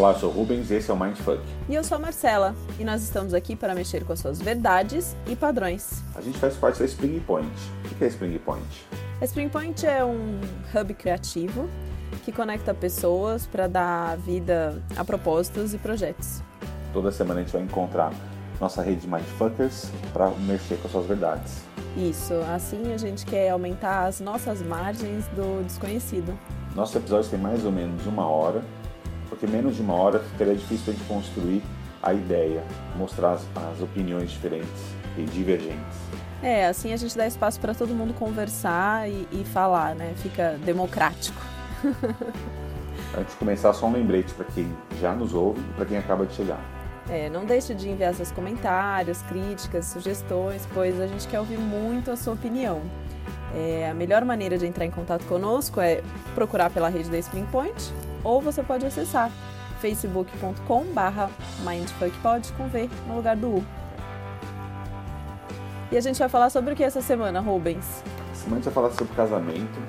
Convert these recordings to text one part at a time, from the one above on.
Olá, eu sou Rubens e esse é o Mindfuck. E eu sou a Marcela, e nós estamos aqui para mexer com as suas verdades e padrões. A gente faz parte da Spring Point. O que é Spring Point? A Spring Point é um hub criativo que conecta pessoas para dar vida a propósitos e projetos. Toda semana a gente vai encontrar nossa rede de Mindfuckers para mexer com as suas verdades. Isso, assim a gente quer aumentar as nossas margens do desconhecido. Nossos episódios têm mais ou menos uma hora, porque menos de uma hora ficaria difícil a gente construir a ideia, mostrar as, as opiniões diferentes e divergentes. É, assim a gente dá espaço para todo mundo conversar e, e, falar, né? Fica democrático. Antes de começar, só um lembrete para quem já nos ouve e para quem acaba de chegar. É, não deixe de enviar seus comentários, críticas, sugestões, pois a gente quer ouvir muito a sua opinião. É, a melhor maneira de entrar em contato conosco é procurar pela rede da Spring Point ou você pode acessar facebook.com barra mindfuckpod com V no lugar do U. E a gente vai falar sobre o que essa semana, Rubens? Essa semana a gente vai falar sobre casamento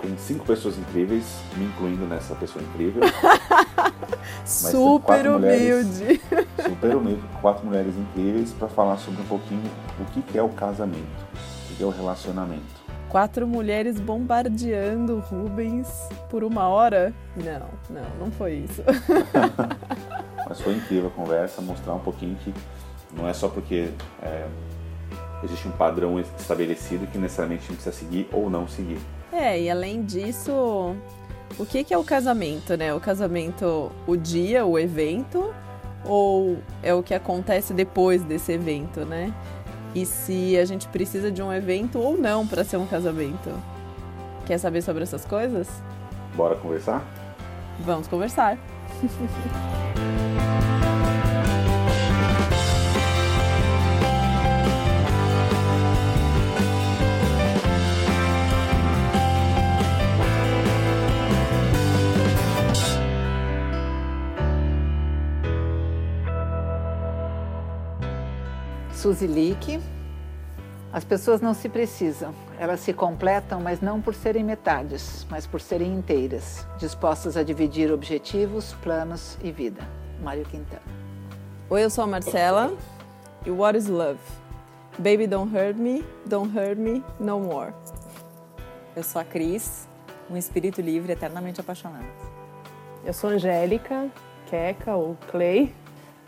com cinco pessoas incríveis, me incluindo nessa pessoa incrível. super humilde. super humilde, quatro mulheres incríveis para falar sobre um pouquinho o que é o casamento, o que é o relacionamento. Quatro mulheres bombardeando Rubens por uma hora? Não, não, não foi isso. Mas foi incrível a conversa, mostrar um pouquinho que não é só porque é, existe um padrão estabelecido que necessariamente a gente precisa seguir ou não seguir. É, e além disso, o que, que é o casamento, né? O casamento, o dia, o evento, ou é o que acontece depois desse evento, né? E se a gente precisa de um evento ou não para ser um casamento. Quer saber sobre essas coisas? Bora conversar? Vamos conversar. Suzy Lick. As pessoas não se precisam, elas se completam, mas não por serem metades, mas por serem inteiras, dispostas a dividir objetivos, planos e vida. Mário Quintana. Oi, eu sou a Marcela e What is Love? Baby Don't Hurt Me, Don't Hurt Me No More. Eu sou a Cris, um espírito livre eternamente apaixonado. Eu sou a Angélica, Queca ou Clay,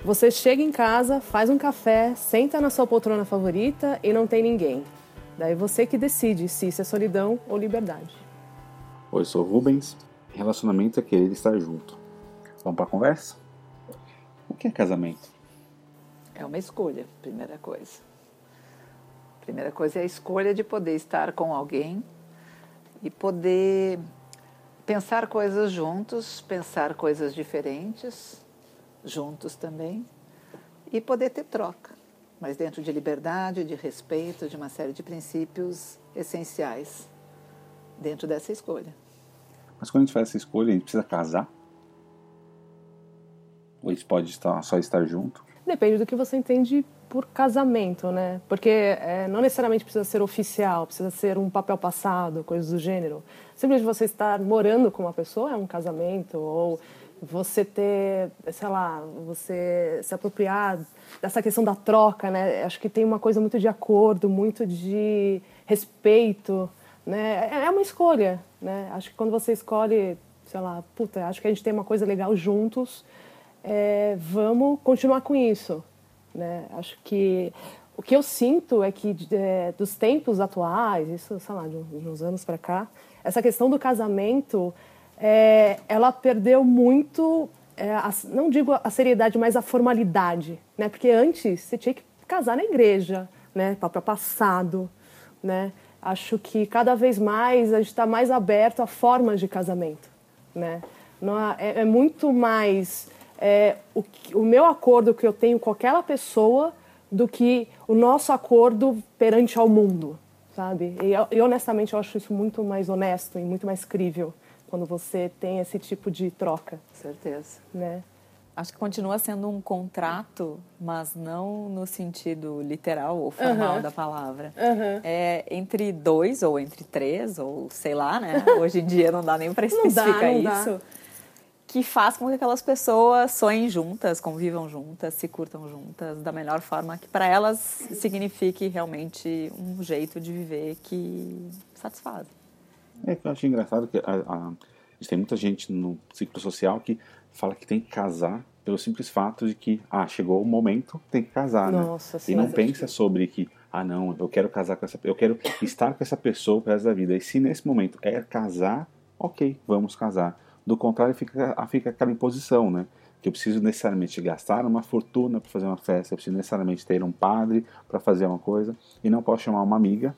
você chega em casa, faz um café, senta na sua poltrona favorita e não tem ninguém. Daí você que decide se isso é solidão ou liberdade. Oi, sou Rubens. Relacionamento é querer estar junto. Vamos para a conversa? O que é casamento? É uma escolha, primeira coisa. Primeira coisa é a escolha de poder estar com alguém e poder pensar coisas juntos, pensar coisas diferentes juntos também e poder ter troca, mas dentro de liberdade, de respeito, de uma série de princípios essenciais dentro dessa escolha. Mas quando a gente faz essa escolha, a gente precisa casar? Ou a gente pode estar, só estar junto? Depende do que você entende por casamento, né? Porque é, não necessariamente precisa ser oficial, precisa ser um papel passado, coisas do gênero. Simplesmente você estar morando com uma pessoa é um casamento, ou você ter, sei lá, você se apropriar dessa questão da troca, né? Acho que tem uma coisa muito de acordo, muito de respeito, né? É, é uma escolha, né? Acho que quando você escolhe, sei lá, puta, acho que a gente tem uma coisa legal juntos, é, vamos continuar com isso, né? Acho que o que eu sinto é que é, dos tempos atuais, isso, sei lá, de uns anos para cá, essa questão do casamento é, ela perdeu muito, é, a, não digo a seriedade, mas a formalidade, né? Porque antes você tinha que casar na igreja, né? Papel passado, né? Acho que cada vez mais a gente está mais aberto a formas de casamento, né? Não, é, é muito mais é, o, o meu acordo que eu tenho com aquela pessoa do que o nosso acordo perante ao mundo, sabe? E, e honestamente eu acho isso muito mais honesto e muito mais crível quando você tem esse tipo de troca. Certeza. Né? Acho que continua sendo um contrato, mas não no sentido literal ou formal uhum. da palavra. Uhum. É entre dois ou entre três, ou sei lá, né? Hoje em dia não dá nem para especificar não dá, não isso. Dá. que faz com que aquelas pessoas sonhem juntas, convivam juntas, se curtam juntas da melhor forma que para elas signifique realmente um jeito de viver que satisfaz. É que eu acho engraçado que a, a, a gente tem muita gente no ciclo social que fala que tem que casar pelo simples fato de que, ah, chegou o momento, tem que casar, Nossa, né? sim, e não pensa sobre que, ah, não, eu quero casar com essa eu quero estar com essa pessoa pro resto da vida. E se nesse momento é casar, ok, vamos casar. Do contrário, fica, fica aquela imposição, né? Que eu preciso necessariamente gastar uma fortuna para fazer uma festa, eu preciso necessariamente ter um padre para fazer uma coisa, e não posso chamar uma amiga,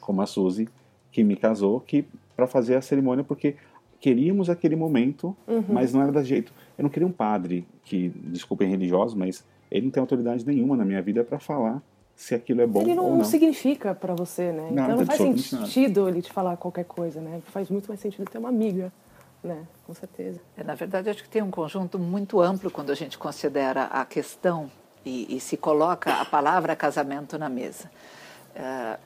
como a Suzy, que me casou, que para fazer a cerimônia, porque queríamos aquele momento, Uhum. mas não era da jeito. Eu não queria um padre que, desculpem religioso, mas ele não tem autoridade nenhuma na minha vida para falar se aquilo é bom Ele não, ou não. significa pra você, né? Nada, então não faz absolutamente nada. sentido ele te falar qualquer coisa, né? Faz muito mais sentido ter uma amiga, né? Com certeza. É, Na verdade, acho que tem um conjunto muito amplo quando a gente considera a questão e, e se coloca a palavra casamento na mesa. Eh,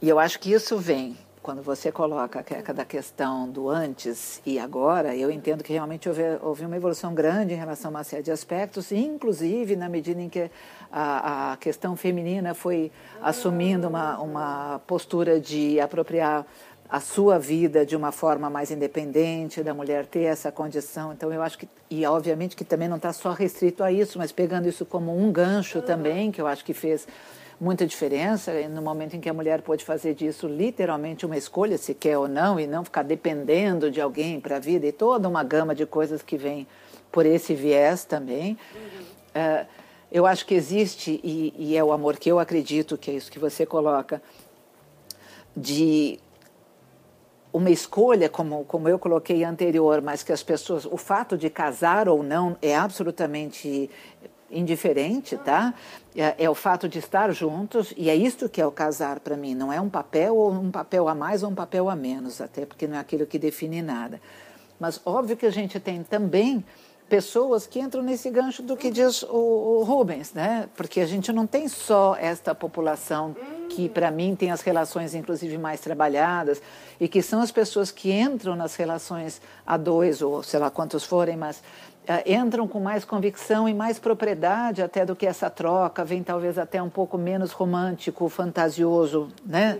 e eu acho que isso vem quando você coloca a questão do antes e agora. Eu entendo que realmente houve, houve uma evolução grande em relação a uma série de aspectos, inclusive na medida em que a, a questão feminina foi assumindo uma, uma postura de apropriar a sua vida de uma forma mais independente, da mulher ter essa condição. Então, eu acho que, e obviamente que também não está só restrito a isso, mas pegando isso como um gancho também, que eu acho que fez muita diferença no momento em que a mulher pôde fazer disso literalmente uma escolha, se quer ou não, e não ficar dependendo de alguém para a vida, e toda uma gama de coisas que vem por esse viés também. Eh, eu acho que existe, e, e é o amor que eu acredito, que é isso que você coloca, de uma escolha, como, como eu coloquei anterior, mas que as pessoas, o fato de casar ou não é absolutamente indiferente, tá? É, é o fato de estar juntos e é isto que é o casar para mim. Não é um papel ou um papel a mais ou um papel a menos, até porque não é aquilo que define nada. Mas óbvio que a gente tem também pessoas que entram nesse gancho do que diz o, o Rubens, né? Porque a gente não tem só esta população que, para mim, tem as relações, inclusive, mais trabalhadas e que são as pessoas que entram nas relações a dois ou sei lá quantos forem, mas entram com mais convicção e mais propriedade até do que essa troca, vem talvez até um pouco menos romântico, fantasioso, né?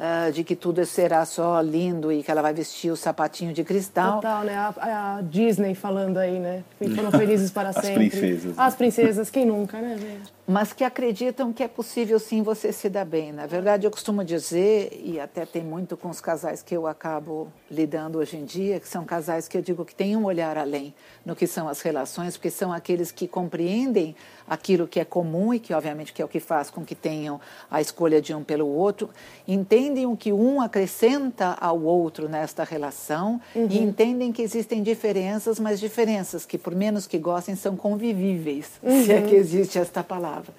Ah, de que tudo será só lindo e que ela vai vestir o sapatinho de cristal. Total, né? A, a Disney falando aí, né? E foram felizes para As sempre. princesas. As princesas, quem nunca, né, gente? Mas que acreditam que é possível sim você se dar bem. Na verdade, eu costumo dizer, e até tem muito com os casais que eu acabo lidando hoje em dia, que são casais que eu digo que têm um olhar além no que são as relações, porque são aqueles que compreendem aquilo que é comum e que, obviamente, que é o que faz com que tenham a escolha de um pelo outro, entendem o que um acrescenta ao outro nesta relação e entendem que existem diferenças, mas diferenças que, por menos que gostem, são convivíveis, se é que existe esta palavra.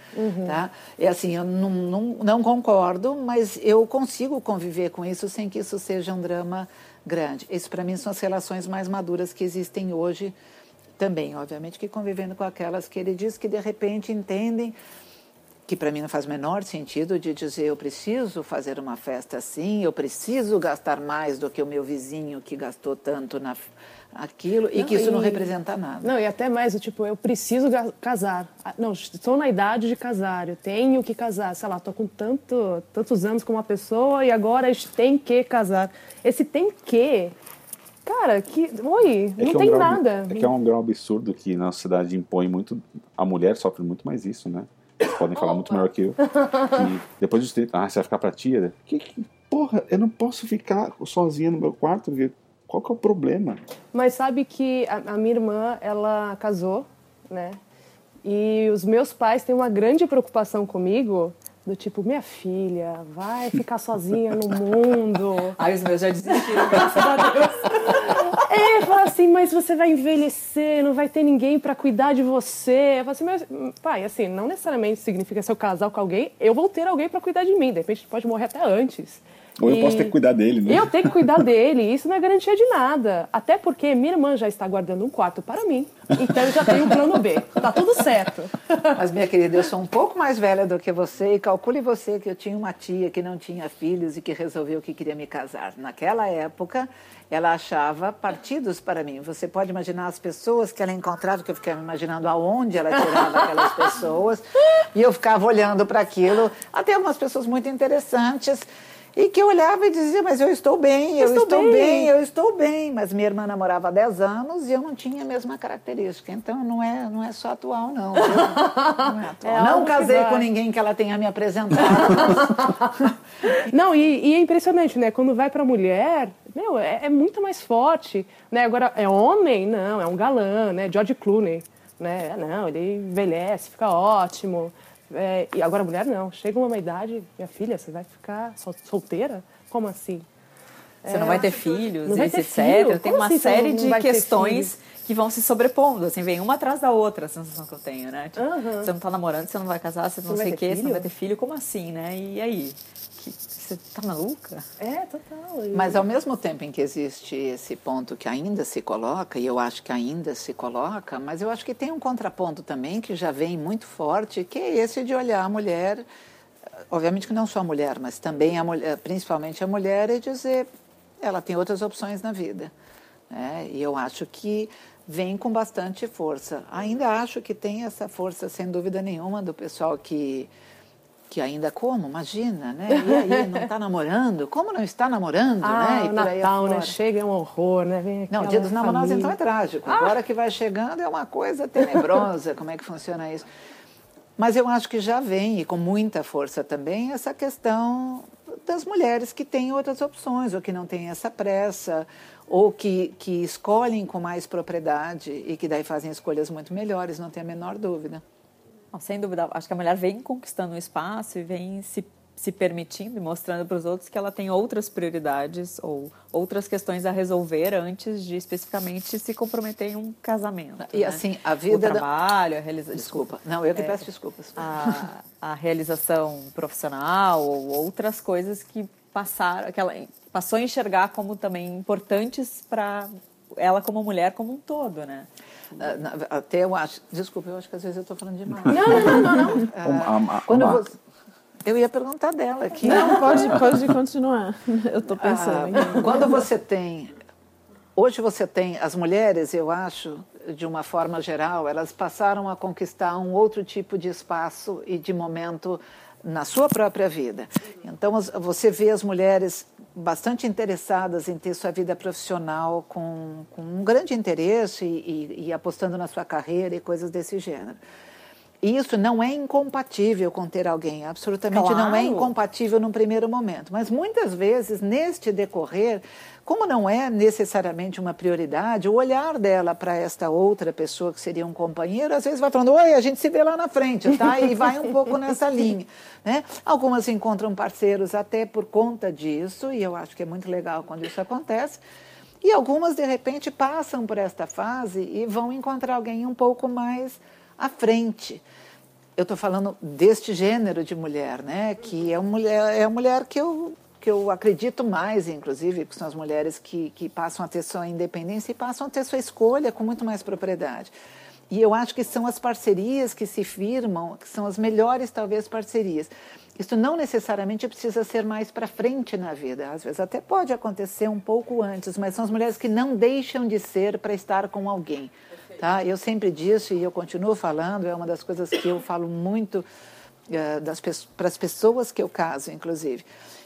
Tá? É assim, eu não, não, não concordo, mas eu consigo conviver com isso sem que isso seja um drama grande. Isso, para mim, são as relações mais maduras que existem hoje também, obviamente, que convivendo com aquelas que ele diz que, de repente, entendem que para mim não faz o menor sentido de dizer eu preciso fazer uma festa assim, eu preciso gastar mais do que o meu vizinho que gastou tanto na aquilo e Não, que isso não e- representa nada. Não, e até mais, o tipo, eu preciso casar. Ah, Não, estou na idade de casar, eu tenho que casar. Sei lá, estou com tanto, tantos anos com uma pessoa e agora a gente tem que casar. Esse tem que, cara, que. Oi, É não que é um tem grau- nada. É que é um grau absurdo que na sociedade impõe muito. A mulher sofre muito mais isso, né? Vocês podem falar muito melhor que eu. Que depois dos 30, ah, você vai ficar pra tia? Que, que- porra, eu não posso ficar sozinha no meu quarto. Qual que é o problema? Mas sabe que a, a minha irmã, ela casou, né? E os meus pais têm uma grande preocupação comigo, do tipo, minha filha, vai ficar sozinha no mundo. Ai, os meus já desistiram, graças a Deus. É, fala assim, mas você vai envelhecer, não vai ter ninguém pra cuidar de você. Eu falo assim, mas, pai, assim, não necessariamente significa se eu casar com alguém, eu vou ter alguém pra cuidar de mim. De repente, pode morrer até antes. Ou eu posso ter que cuidar dele, né? Eu tenho que cuidar dele, isso não é garantia de nada. Até porque minha irmã já está guardando um quarto para mim. Então eu já tenho um plano B. Tá tudo certo. Mas, minha querida, eu sou um pouco mais velha do que você e calcule você que eu tinha uma tia que não tinha filhos e que resolveu que queria me casar. Naquela época, ela achava partidos para mim. Você pode imaginar as pessoas que ela encontrava, que eu ficava imaginando aonde ela tirava aquelas pessoas, e eu ficava olhando para aquilo. Até algumas pessoas muito interessantes. E que eu olhava e dizia, mas eu estou bem, eu, estou, estou bem. bem. eu estou bem. Mas minha irmã namorava há 10 anos e eu não tinha a mesma característica. Então não é, não é só atual, não. Não, é atual. É não casei com ninguém que ela tenha me apresentado. não, e, e, é impressionante, né? Quando vai para mulher, meu, é, é, muito mais forte. Né? Agora, é homem? Não, é um galã, né? George Clooney. Né? Não, ele envelhece, fica ótimo. É, e agora mulher não. Chega uma idade, minha filha, você vai ficar sol solteira? Como assim? Você é, não vai ter filhos, vai ter etc. Filho? Tem uma assim série de questões que vão se sobrepondo, assim, vem uma atrás da outra, a sensação que eu tenho, né? Tipo, uhum. Você não tá namorando, você não vai casar, você, você não sei o quê, você não vai ter filho, como assim, né? E aí? Que, você tá maluca? É, total. Mas ao mesmo tempo em que existe esse ponto que ainda se coloca, e eu acho que ainda se coloca, mas eu acho que tem um contraponto também que já vem muito forte, que é esse de olhar a mulher, obviamente que não só a mulher, mas também a mulher, principalmente a mulher, e dizer, ela tem outras opções na vida. Né? E eu acho que vem com bastante força. Ainda acho que tem essa força, sem dúvida nenhuma, do pessoal que que ainda como, imagina, né? E aí, não está namorando? Como não está namorando, ah, né? E o Natal, né? Chega é um horror, né? Vem não, o dia dos namorados então é trágico. Ah. Agora que vai chegando é uma coisa tenebrosa, como é que funciona isso. Mas eu acho que já vem, e com muita força também, essa questão das mulheres que têm outras opções, ou que não têm essa pressa, ou que, que escolhem com mais propriedade e que daí fazem escolhas muito melhores, não tem a menor dúvida. Não, sem dúvida, acho que a mulher vem conquistando o espaço e vem se, se permitindo e mostrando para os outros que ela tem outras prioridades ou outras questões a resolver antes de especificamente se comprometer em um casamento. E né? assim, a vida. O trabalho, a realização. Desculpa. desculpa. Não, eu que é, peço desculpas. A, a realização profissional ou outras coisas que passaram, que ela passou a enxergar como também importantes para ela como mulher como um todo, né? Ah, até eu acho. Desculpa, eu acho que às vezes eu estou falando demais. Não, não, não, não. não. Ah, quando você, eu ia perguntar dela aqui. Não, pode, pode continuar. Eu estou pensando. Ah, quando você tem. Hoje você tem. As mulheres, eu acho, de uma forma geral, elas passaram a conquistar um outro tipo de espaço e de momento na sua própria vida. Então, você vê as mulheres bastante interessadas em ter sua vida profissional com, com um grande interesse e, e, e apostando na sua carreira e coisas desse gênero. E isso não é incompatível com ter alguém, absolutamente claro. não é incompatível num primeiro momento. Mas muitas vezes, neste decorrer, como não é necessariamente uma prioridade, o olhar dela para esta outra pessoa que seria um companheiro, às vezes vai falando, oi, a gente se vê lá na frente, tá? E vai um pouco nessa linha. Né? Algumas encontram parceiros até por conta disso, e eu acho que é muito legal quando isso acontece. E algumas, de repente, passam por esta fase e vão encontrar alguém um pouco mais à frente. Eu estou falando deste gênero de mulher, né? Que é, uma mulher, é a mulher que eu, que eu acredito mais, inclusive, que são as mulheres que, que passam a ter sua independência e passam a ter sua escolha com muito mais propriedade. E eu acho que são as parcerias que se firmam, que são as melhores, talvez, parcerias. Isso não necessariamente precisa ser mais para frente na vida. Às vezes até pode acontecer um pouco antes, mas são as mulheres que não deixam de ser para estar com alguém. Tá? Eu sempre disse, e eu continuo falando, é uma das coisas que eu falo muito para as pessoas que eu caso, inclusive.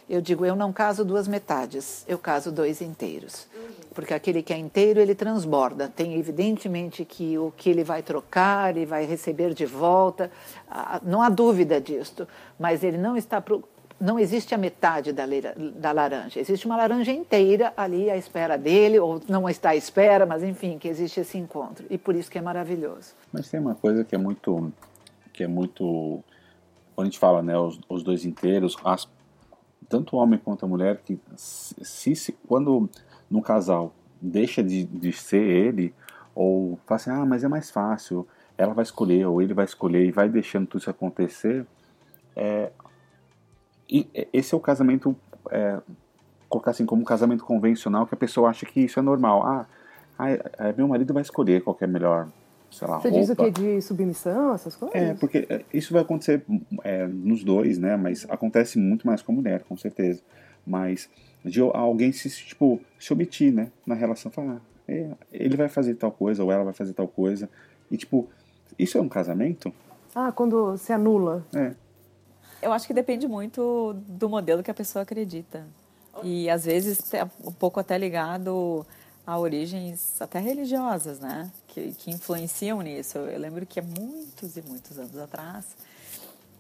Eu digo, eu não caso duas metades, eu caso dois inteiros. Porque aquele que é inteiro, ele transborda. Tem, evidentemente, que o que ele vai trocar, e vai receber de volta, não há dúvida disto. Mas ele não está não existe a metade da, da, laranja, existe uma laranja inteira ali à espera dele, ou não está à espera, mas enfim, que existe esse encontro. E por isso que é maravilhoso. Mas tem uma coisa que é muito. que é muito. Quando a gente fala, né, os, os dois inteiros, as, tanto o homem quanto a mulher, que se, se quando no casal deixa de, de ser ele, ou fala assim, ah, mas é mais fácil, ela vai escolher, ou ele vai escolher, e vai deixando tudo isso acontecer, é, e esse é o casamento é, colocar assim como um casamento convencional que a pessoa acha que isso é normal. Ah, ah meu marido vai escolher qual é melhor sei lá, Você roupa. diz o que? De submissão, essas coisas? É, porque é, isso vai acontecer é, nos dois, né? Mas acontece muito mais com a mulher, com certeza. Mas de alguém se, tipo, se omitir, né? Na relação, falar, ah, é, ele vai fazer tal coisa, ou ela vai fazer tal coisa. E, tipo, isso é um casamento? Ah, quando se anula. É. Eu acho que depende muito do modelo que a pessoa acredita. E, às vezes, é um pouco até ligado a origens até religiosas, né? Que, que influenciam nisso. Eu, lembro que há muitos e muitos anos atrás,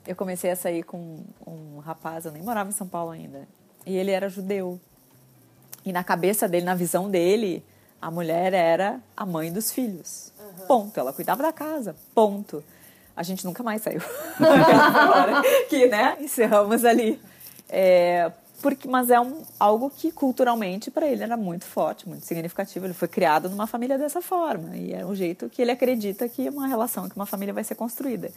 eu comecei a sair com um rapaz, eu nem morava em São Paulo ainda, e ele era judeu. E na cabeça dele, na visão dele, a mulher era a mãe dos filhos. Uhum. Ponto. Ela cuidava da casa. Ponto. A gente nunca mais saiu. que, né? Encerramos ali. É, porque, mas é um, algo que culturalmente para ele era muito forte, muito significativo. Ele foi criado numa família dessa forma e é um jeito que ele acredita que uma relação, que uma família vai ser construída.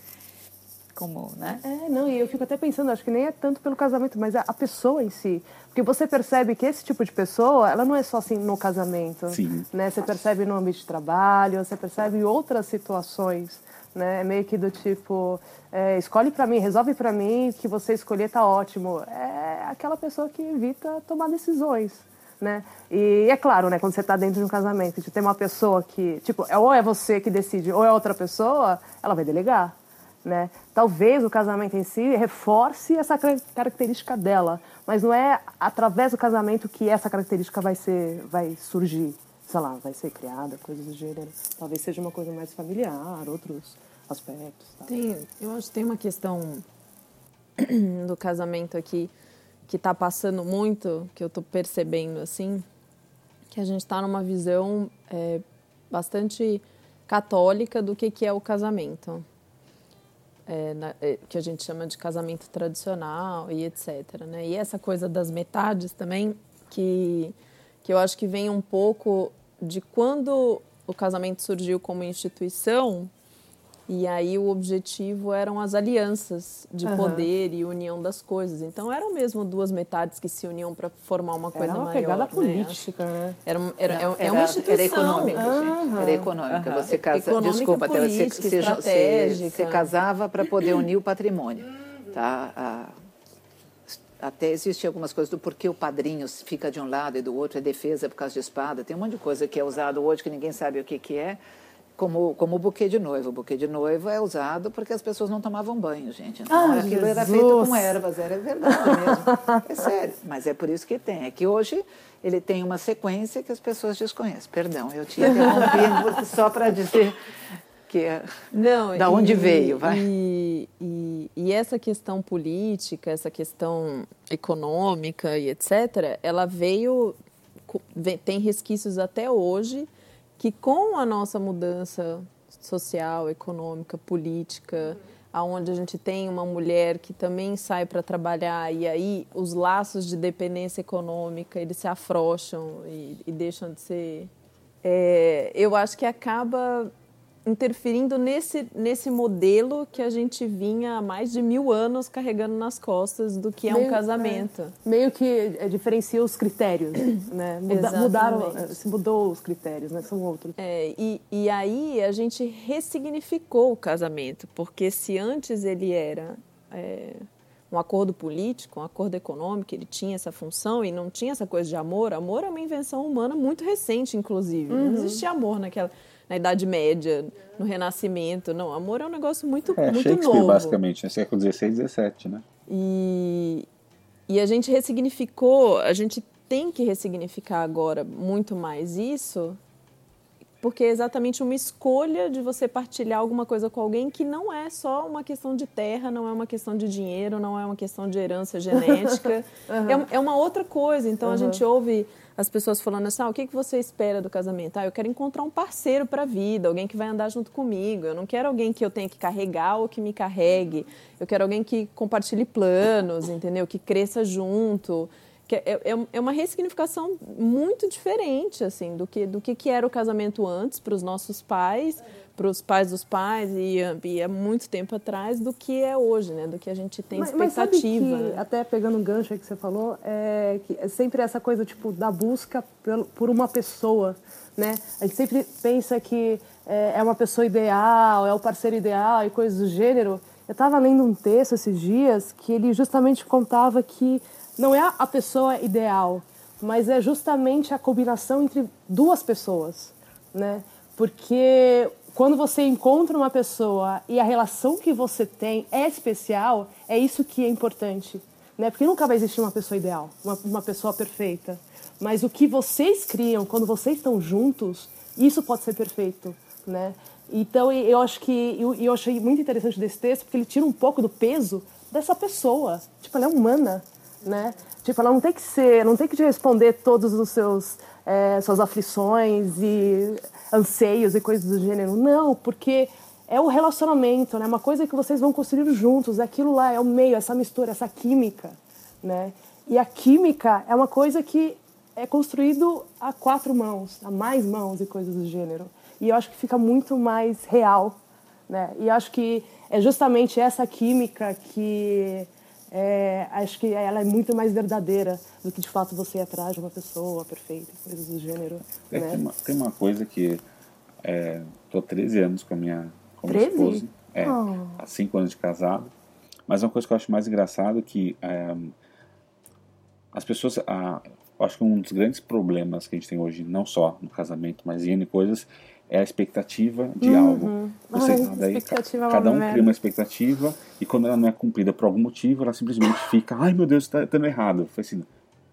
Como, né? É, não, e eu fico até pensando, acho que nem é tanto pelo casamento, mas a, a pessoa em si. Porque você percebe que esse tipo de pessoa, ela não é só assim no casamento. Sim. Né? Você percebe no ambiente de trabalho, você percebe em outras situações né? É meio que do tipo, é, escolhe para mim, resolve para mim, que você escolher tá ótimo. É aquela pessoa que evita tomar decisões, né? E é claro, né, quando você está dentro de um casamento, de ter uma pessoa que, tipo, é, ou é você que decide, ou é outra pessoa, ela vai delegar, né? Talvez o casamento em si reforce essa característica dela, mas não é através do casamento que essa característica vai ser, vai surgir sei lá, vai ser criada, coisas do gênero. Talvez seja uma coisa mais familiar, outros aspectos. Tá? Tem, eu acho que tem uma questão do casamento aqui que está passando muito, que eu estou percebendo assim, que a gente está numa visão é, bastante católica do que, que é o casamento. É, na, é, que a gente chama de casamento tradicional e etc. Né? E essa coisa das metades também, que que eu acho que vem um pouco de quando o casamento surgiu como instituição, e aí o objetivo eram as alianças de uhum. poder e união das coisas. Então eram mesmo duas metades que se uniam para formar uma coisa era uma maior. Pegada né? política, né? Era, era, era, é uma instituição. Era econômica, uhum. Era econômica. Uhum. Você casa, econômica, desculpa, política, você, você, você, casava para poder unir o patrimônio, tá? A, até existe algumas coisas do porquê o padrinho fica de um lado e do outro, é defesa por causa de espada. Tem um monte de coisa que é usado hoje que ninguém sabe o que, que é, como, como o buquê de noiva. O buquê de noiva é usado porque as pessoas não tomavam banho, gente. Então, ah, aquilo Jesus. era feito com ervas, era verdade mesmo. É sério. Mas é por isso que tem. É que hoje ele tem uma sequência que as pessoas desconhecem. Perdão, eu tinha interrompido só para dizer que é Não, da onde e, veio, vai. E, e, e, essa questão política, essa questão econômica e etc., ela veio, tem resquícios até hoje, que com a nossa mudança social, econômica, política, aonde a gente tem uma mulher que também sai para trabalhar e aí os laços de dependência econômica eles se afrouxam e, e deixam de ser é, eu acho que acaba interferindo nesse, nesse modelo que a gente vinha há mais de mil anos carregando nas costas do que é meio, um casamento. É, meio que é, diferencia os critérios, né? Muda, mudaram, se mudou os critérios, né? São outros. É, e, e aí a gente ressignificou o casamento, porque se antes ele era é, um acordo político, um acordo econômico, ele tinha essa função e não tinha essa coisa de amor. Amor é uma invenção humana muito recente, inclusive. Uhum. Não existia amor naquela na Idade Média, no Renascimento. Não, amor é um negócio muito, é, muito Shakespeare, novo. basicamente, no século XVI XVII, né? E, e a gente ressignificou, a gente tem que ressignificar agora muito mais isso, porque é exatamente uma escolha de você partilhar alguma coisa com alguém que não é só uma questão de terra, não é uma questão de dinheiro, não é uma questão de herança genética. uhum. é, é, uma outra coisa. Então uhum. a gente ouve as pessoas falando assim: ah, o que, que você espera do casamento? Ah, eu quero encontrar um parceiro para a vida, alguém que vai andar junto comigo. Eu não quero alguém que eu tenha que carregar ou que me carregue. Eu quero alguém que compartilhe planos, entendeu? Que cresça junto. Que é, é, é uma ressignificação muito diferente assim do que, do que, que era o casamento antes para os nossos pais para os pais dos pais e, e há muito tempo atrás do que é hoje, né? Do que a gente tem mas, expectativa. Mas que, né? Até pegando um gancho aí que você falou, é, que é sempre essa coisa tipo da busca por, por uma pessoa, né? A gente sempre pensa que é, é uma pessoa ideal, é o parceiro ideal e coisas do gênero. Eu estava lendo um texto esses dias que ele justamente contava que não é a pessoa ideal, mas é justamente a combinação entre duas pessoas, né? Porque quando você encontra uma pessoa e a relação que você tem é especial, é isso que é importante, né? Porque nunca vai existir uma pessoa ideal, uma, uma pessoa perfeita. Mas o que vocês criam quando vocês estão juntos, isso pode ser perfeito, né? Então eu acho que eu, eu achei muito interessante desse texto porque ele tira um pouco do peso dessa pessoa. Tipo, ela é humana, né? Tipo, ela não tem que ser, não tem que te responder todos os seus é, suas aflições e anseios e coisas do gênero. Não, porque é o relacionamento, né? Uma coisa que vocês vão construir juntos. Aquilo lá é o meio, essa mistura, essa química, né? E a química é uma coisa que é construído a quatro mãos, a mais mãos e coisas do gênero. E eu acho que fica muito mais real, né? E acho que é justamente essa química que é, acho que ela é muito mais verdadeira do que de fato você atrás de uma pessoa perfeita, coisas do gênero. É, né? tem, uma, tem, uma, coisa que estou é, 13 anos com a minha, com minha esposa, é, oh. há 5 anos de casado, mas uma coisa que eu acho mais engraçado é que é, as pessoas, a, acho que um dos grandes problemas que a gente tem hoje, não só no casamento, mas em coisas, é a expectativa de uhum. algo. Você, Ai, daí, expectativa é cada um cria uma expectativa e quando ela não é cumprida por algum motivo, ela simplesmente fica, ai meu Deus, está dando errado. Foi assim,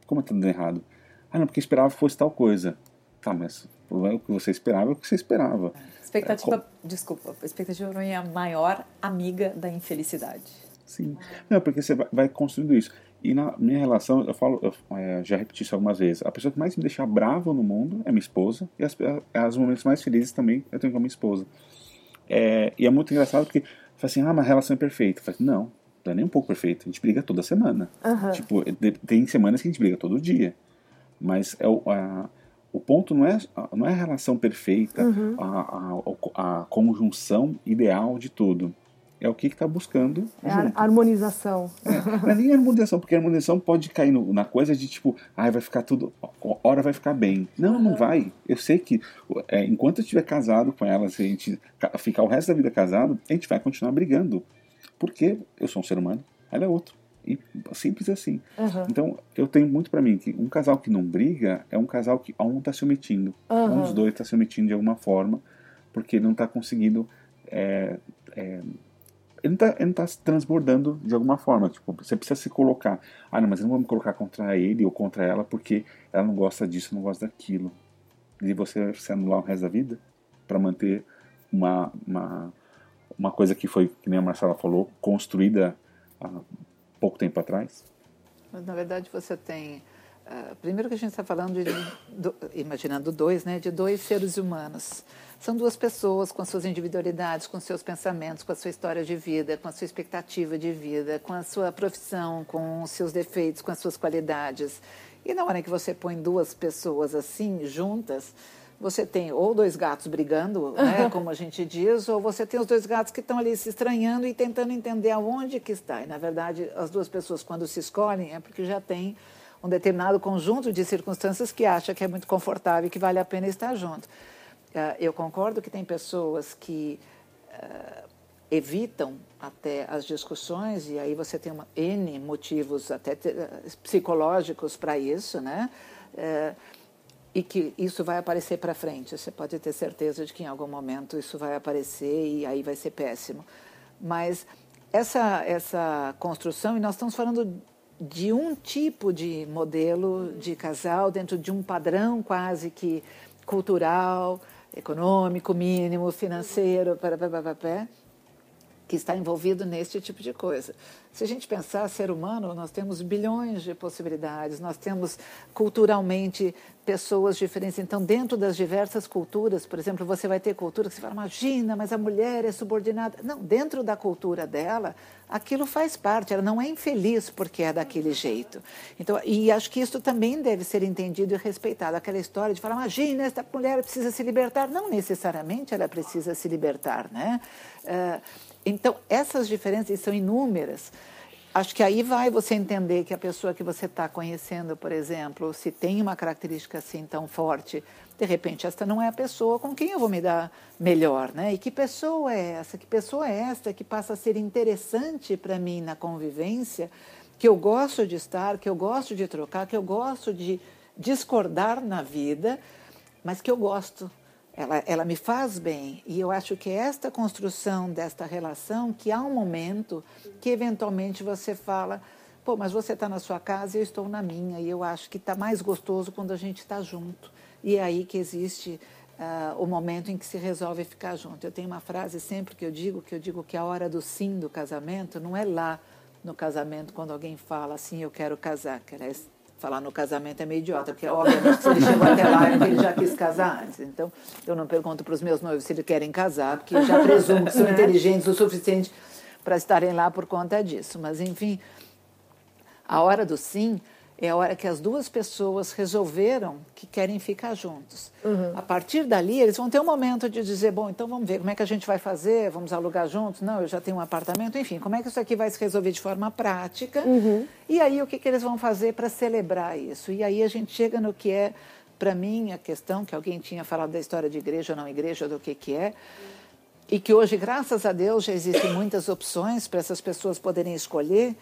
como está dando errado? Ah, não, porque esperava que fosse tal coisa. Tá, mas o que você esperava é o que você esperava. Expectativa, é, desculpa, expectativa para mim é a maior amiga da infelicidade. Sim. Não, porque você vai construindo isso. E na minha relação, eu falo, eu, é, já repeti isso algumas vezes, a pessoa que mais me deixa bravo no mundo é minha esposa, e as, as momentos mais felizes também eu tenho com a minha esposa. É, e é muito engraçado porque, fala assim, ah, mas a relação é perfeita. Eu falo, não, não é nem um pouco perfeita, a gente briga toda semana. Uhum. Tipo, tem semanas que a gente briga todo dia. Mas é o, a, o ponto não é, não é a relação perfeita, uhum. a, a, a conjunção ideal de tudo é o que está buscando. É a harmonização. É, não é nem harmonização, porque a harmonização pode cair no, na coisa de tipo, ah, vai ficar tudo, hora vai ficar bem. Não, não vai. Eu sei que é, enquanto eu estiver casado com ela, se a gente ficar o resto da vida casado, a gente vai continuar brigando. Porque eu sou um ser humano, ela é outro. E simples assim. Uhum. Então, eu tenho muito para mim que um casal que não briga é um casal que um está se omitindo. Uhum. Um dos dois está se omitindo de alguma forma, porque não está conseguindo é, é, ele não está tá transbordando de alguma forma. Tipo, você precisa se colocar. Ah, não, mas eu não vou me colocar contra ele ou contra ela porque ela não gosta disso, não gosta daquilo. E você se anular o resto da vida para manter uma, uma, uma coisa que foi, que nem a Marcela falou, construída há pouco tempo atrás? Mas, na verdade, você tem. Uh, primeiro que a gente está falando de, do, imaginando dois, né, de dois seres humanos. São duas pessoas com as suas individualidades, com seus pensamentos, com a sua história de vida, com a sua expectativa de vida, com a sua profissão, com os seus defeitos, com as suas qualidades. E na hora que você põe duas pessoas assim, juntas, você tem ou dois gatos brigando, né, como a gente diz, ou você tem os dois gatos que estão ali se estranhando e tentando entender aonde que está. E, na verdade, as duas pessoas, quando se escolhem, é porque já tem um determinado conjunto de circunstâncias que acha que é muito confortável e que vale a pena estar junto. Uh, eu concordo que tem pessoas que uh, evitam até as discussões, e aí você tem uma, N motivos até psicológicos para isso, né? E que isso vai aparecer para frente. Você pode ter certeza de que em algum momento isso vai aparecer e aí vai ser péssimo. Mas essa, essa construção, e nós estamos falando de um tipo de modelo de casal dentro de um padrão quase que cultural, econômico, mínimo, financeiro, para, para, para, para, que está envolvido neste tipo de coisa. Se a gente pensar ser humano, nós temos bilhões de possibilidades, nós temos culturalmente pessoas diferentes. Então, dentro das diversas culturas, por exemplo, você vai ter cultura que você fala, imagina, mas a mulher é subordinada. Não, dentro da cultura dela, aquilo faz parte, ela não é infeliz porque é daquele jeito. Então, e acho que isso também deve ser entendido e respeitado. Aquela história de falar, imagina, esta mulher precisa se libertar. Não necessariamente ela precisa se libertar, né? Uh, então, essas diferenças são inúmeras. Acho que aí vai você entender que a pessoa que você está conhecendo, por exemplo, se tem uma característica assim tão forte, de repente esta não é a pessoa com quem eu vou me dar melhor, né? E que pessoa é essa? Que pessoa é esta que passa a ser interessante para mim na convivência, que eu gosto de estar, que eu gosto de trocar, que eu gosto de discordar na vida, mas que eu gosto ela, ela me faz bem. E eu acho que é esta construção desta relação que há um momento que eventualmente você fala, pô, mas você está na sua casa e eu estou na minha. E eu acho que está mais gostoso quando a gente está junto. E é aí que existe uh, o momento em que se resolve ficar junto. Eu tenho uma frase sempre que eu digo, que eu digo que a hora do sim do casamento não é lá no casamento quando alguém fala assim, eu quero casar, que aliás falar no casamento é meio idiota, porque obviamente se ele chegou até lá é porque ele já quis casar antes. Então, eu não pergunto para os meus noivos se eles querem casar, porque já presumo que são inteligentes o suficiente para estarem lá por conta disso. Mas, enfim, a hora do sim é a hora que as duas pessoas resolveram que querem ficar juntos. Uhum. A partir dali, eles vão ter um momento de dizer: bom, então vamos ver como é que a gente vai fazer, vamos alugar juntos? Não, eu já tenho um apartamento, enfim, como é que isso aqui vai se resolver de forma prática? Uhum. E aí, o que, que eles vão fazer para celebrar isso? E aí a gente chega no que é, para mim, a questão que alguém tinha falado da história de igreja ou não igreja, do que, que é. E que hoje, graças a Deus, já existem muitas opções para essas pessoas poderem escolher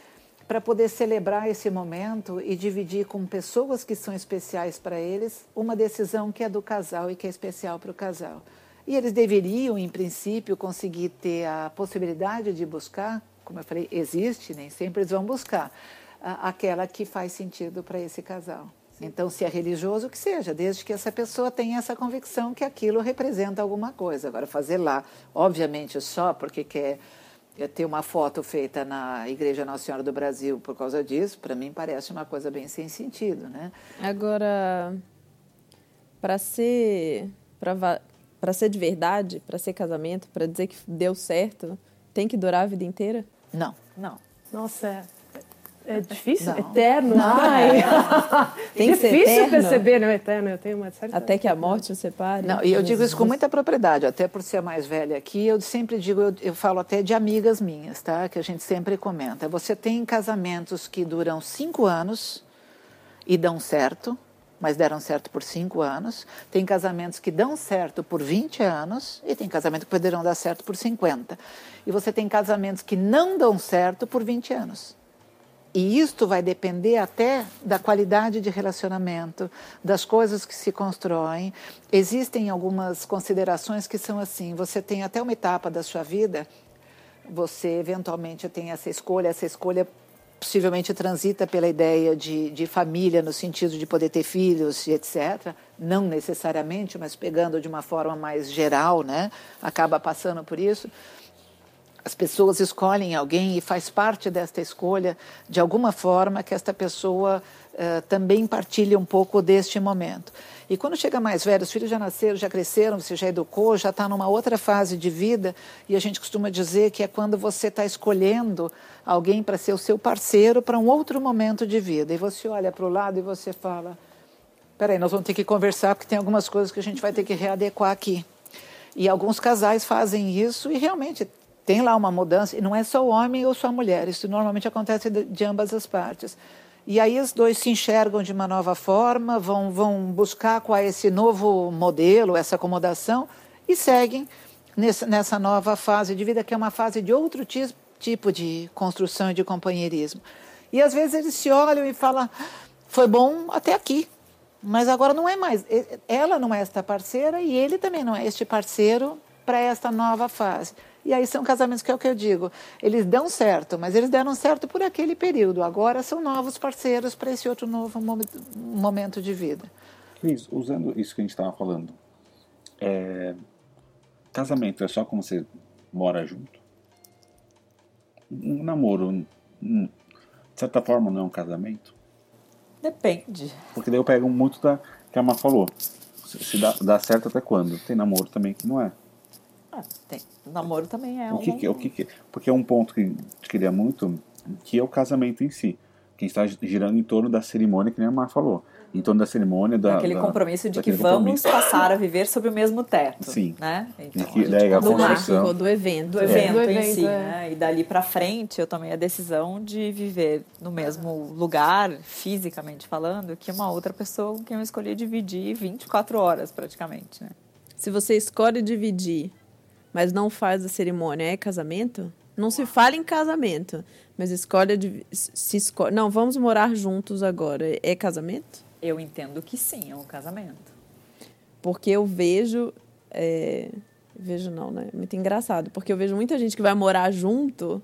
para poder celebrar esse momento e dividir com pessoas que são especiais para eles uma decisão que é do casal e que é especial para o casal. E eles deveriam, em princípio, conseguir ter a possibilidade de buscar, como eu falei, existe, nem sempre eles vão buscar, aquela que faz sentido para esse casal. Então, se é religioso, que seja, desde que essa pessoa tenha essa convicção que aquilo representa alguma coisa. Agora, fazer lá, obviamente, só porque quer ter uma foto feita na Igreja Nossa Senhora do Brasil por causa disso, para mim parece uma coisa bem sem sentido, né? Agora, para ser para ser de verdade, para ser casamento, para dizer que deu certo, tem que durar a vida inteira? Não, não. Nossa, é. Difícil? Não. Eterno? Não, Ai. é. Tem que ser difícil eterno? perceber, não é eterno? Eu tenho uma certa... Até que a morte o separe? Não, e eu digo isso com muita propriedade, até por ser a mais velha aqui, eu sempre digo, eu, eu falo até de amigas minhas, tá? Que a gente sempre comenta. Você tem casamentos que duram cinco anos e dão certo, mas deram certo por cinco anos. Tem casamentos que dão certo por 20 anos e tem casamentos que poderão dar certo por 50. E você tem casamentos que não dão certo por 20 anos. E isto vai depender até da qualidade de relacionamento, das coisas que se constroem. Existem algumas considerações que são assim: você tem até uma etapa da sua vida, você eventualmente tem essa escolha, essa escolha possivelmente transita pela ideia de, de família, no sentido de poder ter filhos e etc. Não necessariamente, mas pegando de uma forma mais geral, né? acaba passando por isso as pessoas escolhem alguém e faz parte desta escolha, de alguma forma, que esta pessoa uh, também partilha um pouco deste momento. E quando chega mais velho, os filhos já nasceram, já cresceram, você já educou, já está numa outra fase de vida, e a gente costuma dizer que é quando você está escolhendo alguém para ser o seu parceiro para um outro momento de vida. E você olha para o lado e você fala: peraí, nós vamos ter que conversar porque tem algumas coisas que a gente vai ter que readequar aqui. E alguns casais fazem isso e realmente tem lá uma mudança, e não é só o homem ou só a mulher, isso normalmente acontece de, ambas as partes. E aí os dois se enxergam de uma nova forma, vão, vão buscar qual é esse novo modelo, essa acomodação, e seguem nessa, nessa nova fase de vida, que é uma fase de outro tipo de construção e de companheirismo. E às vezes eles se olham e falam: foi bom até aqui, mas agora não é mais. Ela não é esta parceira e ele também não é este parceiro para esta nova fase. E aí são casamentos que é o que eu digo, eles dão certo, mas eles deram certo por aquele período. Agora são novos parceiros para esse outro novo momento de vida. Cris, usando isso que a gente estava falando, é... casamento é só quando você mora junto? um namoro, de certa forma, não é um casamento? Depende. Porque daí eu pego muito da que a Má falou. Se dá, dá certo até quando? Tem namoro também que não é. Ah, tem. Namoro também é o que, um... que, o que, que Porque é um ponto que eu queria muito, que é o casamento em si. Que está girando em torno da cerimônia, que nem a Mar falou em torno da cerimônia da, aquele da, compromisso de que vamos passar a viver sob o mesmo teto sim né então, que, daí, a do marco do evento do evento, é. em si é. né? e dali para frente eu tomei a decisão de viver no mesmo lugar fisicamente falando que uma outra pessoa com quem eu escolhi dividir 24 horas praticamente né se você escolhe dividir mas não faz a cerimônia é casamento não se fala em casamento, mas escolhe se escolhe. Não, vamos morar juntos agora. É casamento? Eu entendo que sim, é um casamento. Porque eu vejo. É, vejo não, né? Muito engraçado. Porque eu vejo muita gente que vai morar junto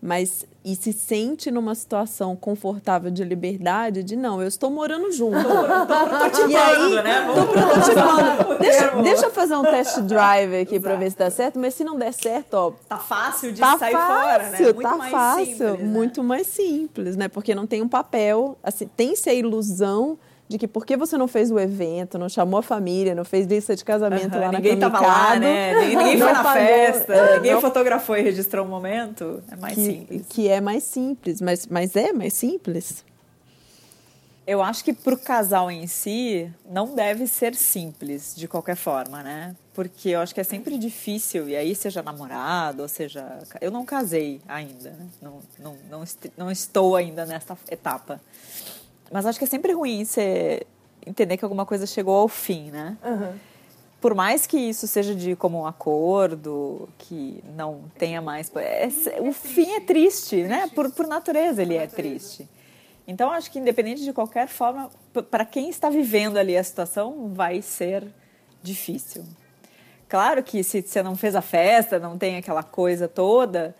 mas e se sente numa situação confortável de liberdade de não, eu estou morando junto. tô, tô, e aí, né? Tô prototipando. deixa, deixa eu fazer um test drive aqui para ver se dá certo, mas se não der certo, ó, tá fácil de tá sair fácil, fora, né? Muito tá mais fácil, simples, né? muito mais simples, né? Porque não tem um papel, assim, tem-se a ilusão de que por que você não fez o evento, não chamou a família, não fez lista de casamento uhum, lá ninguém na Ninguém tava lá, né? Ninguém foi na pagou, festa, é, ninguém não, fotografou e registrou o um momento. É mais que, simples. Que é mais simples, mas, mas é mais simples. Eu acho que para o casal em si não deve ser simples de qualquer forma, né? Porque eu acho que é sempre difícil, e aí seja namorado, ou seja. Eu não casei ainda, né? não, não, não, não estou ainda nessa etapa. Mas acho que é sempre ruim você entender que alguma coisa chegou ao fim, né? Uhum. Por mais que isso seja de como um acordo, que não tenha mais. É, o fim é triste, né? Por, por natureza ele é triste. Então acho que independente de qualquer forma, para quem está vivendo ali a situação, vai ser difícil. Claro que se você não fez a festa, não tem aquela coisa toda,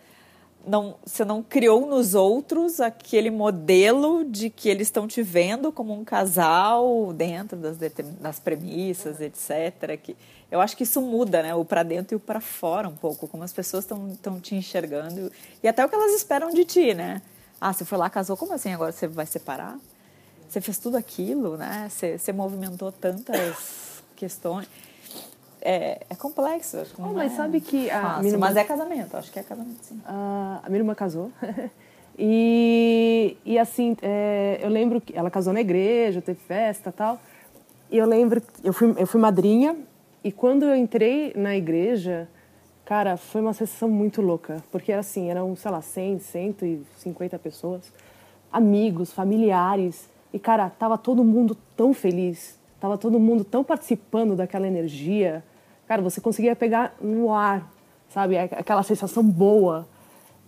não, você não criou nos outros aquele modelo de que eles estão te vendo como um casal dentro das, das premissas, etc. Que eu acho que isso muda, né? O para dentro e o para fora um pouco, como as pessoas estão te enxergando e até o que elas esperam de ti, né? Ah, você foi lá, casou, como assim agora você vai separar? Você fez tudo aquilo, né? Você, você movimentou tantas questões é, é complexo. Acho que oh, mas é sabe que a fácil, irmã... Mas é casamento, acho que é casamento, sim. a minha irmã casou. e, e assim, é, eu lembro que ela casou na igreja, teve festa tal. E eu lembro, eu fui, eu fui madrinha, e quando eu entrei na igreja, cara, foi uma sensação muito louca. Porque era assim, eram, sei lá, 100, 150 pessoas, amigos, familiares. E, cara, tava todo mundo tão feliz, tava todo mundo tão participando daquela energia cara, você conseguia pegar no ar, sabe? Aquela sensação boa.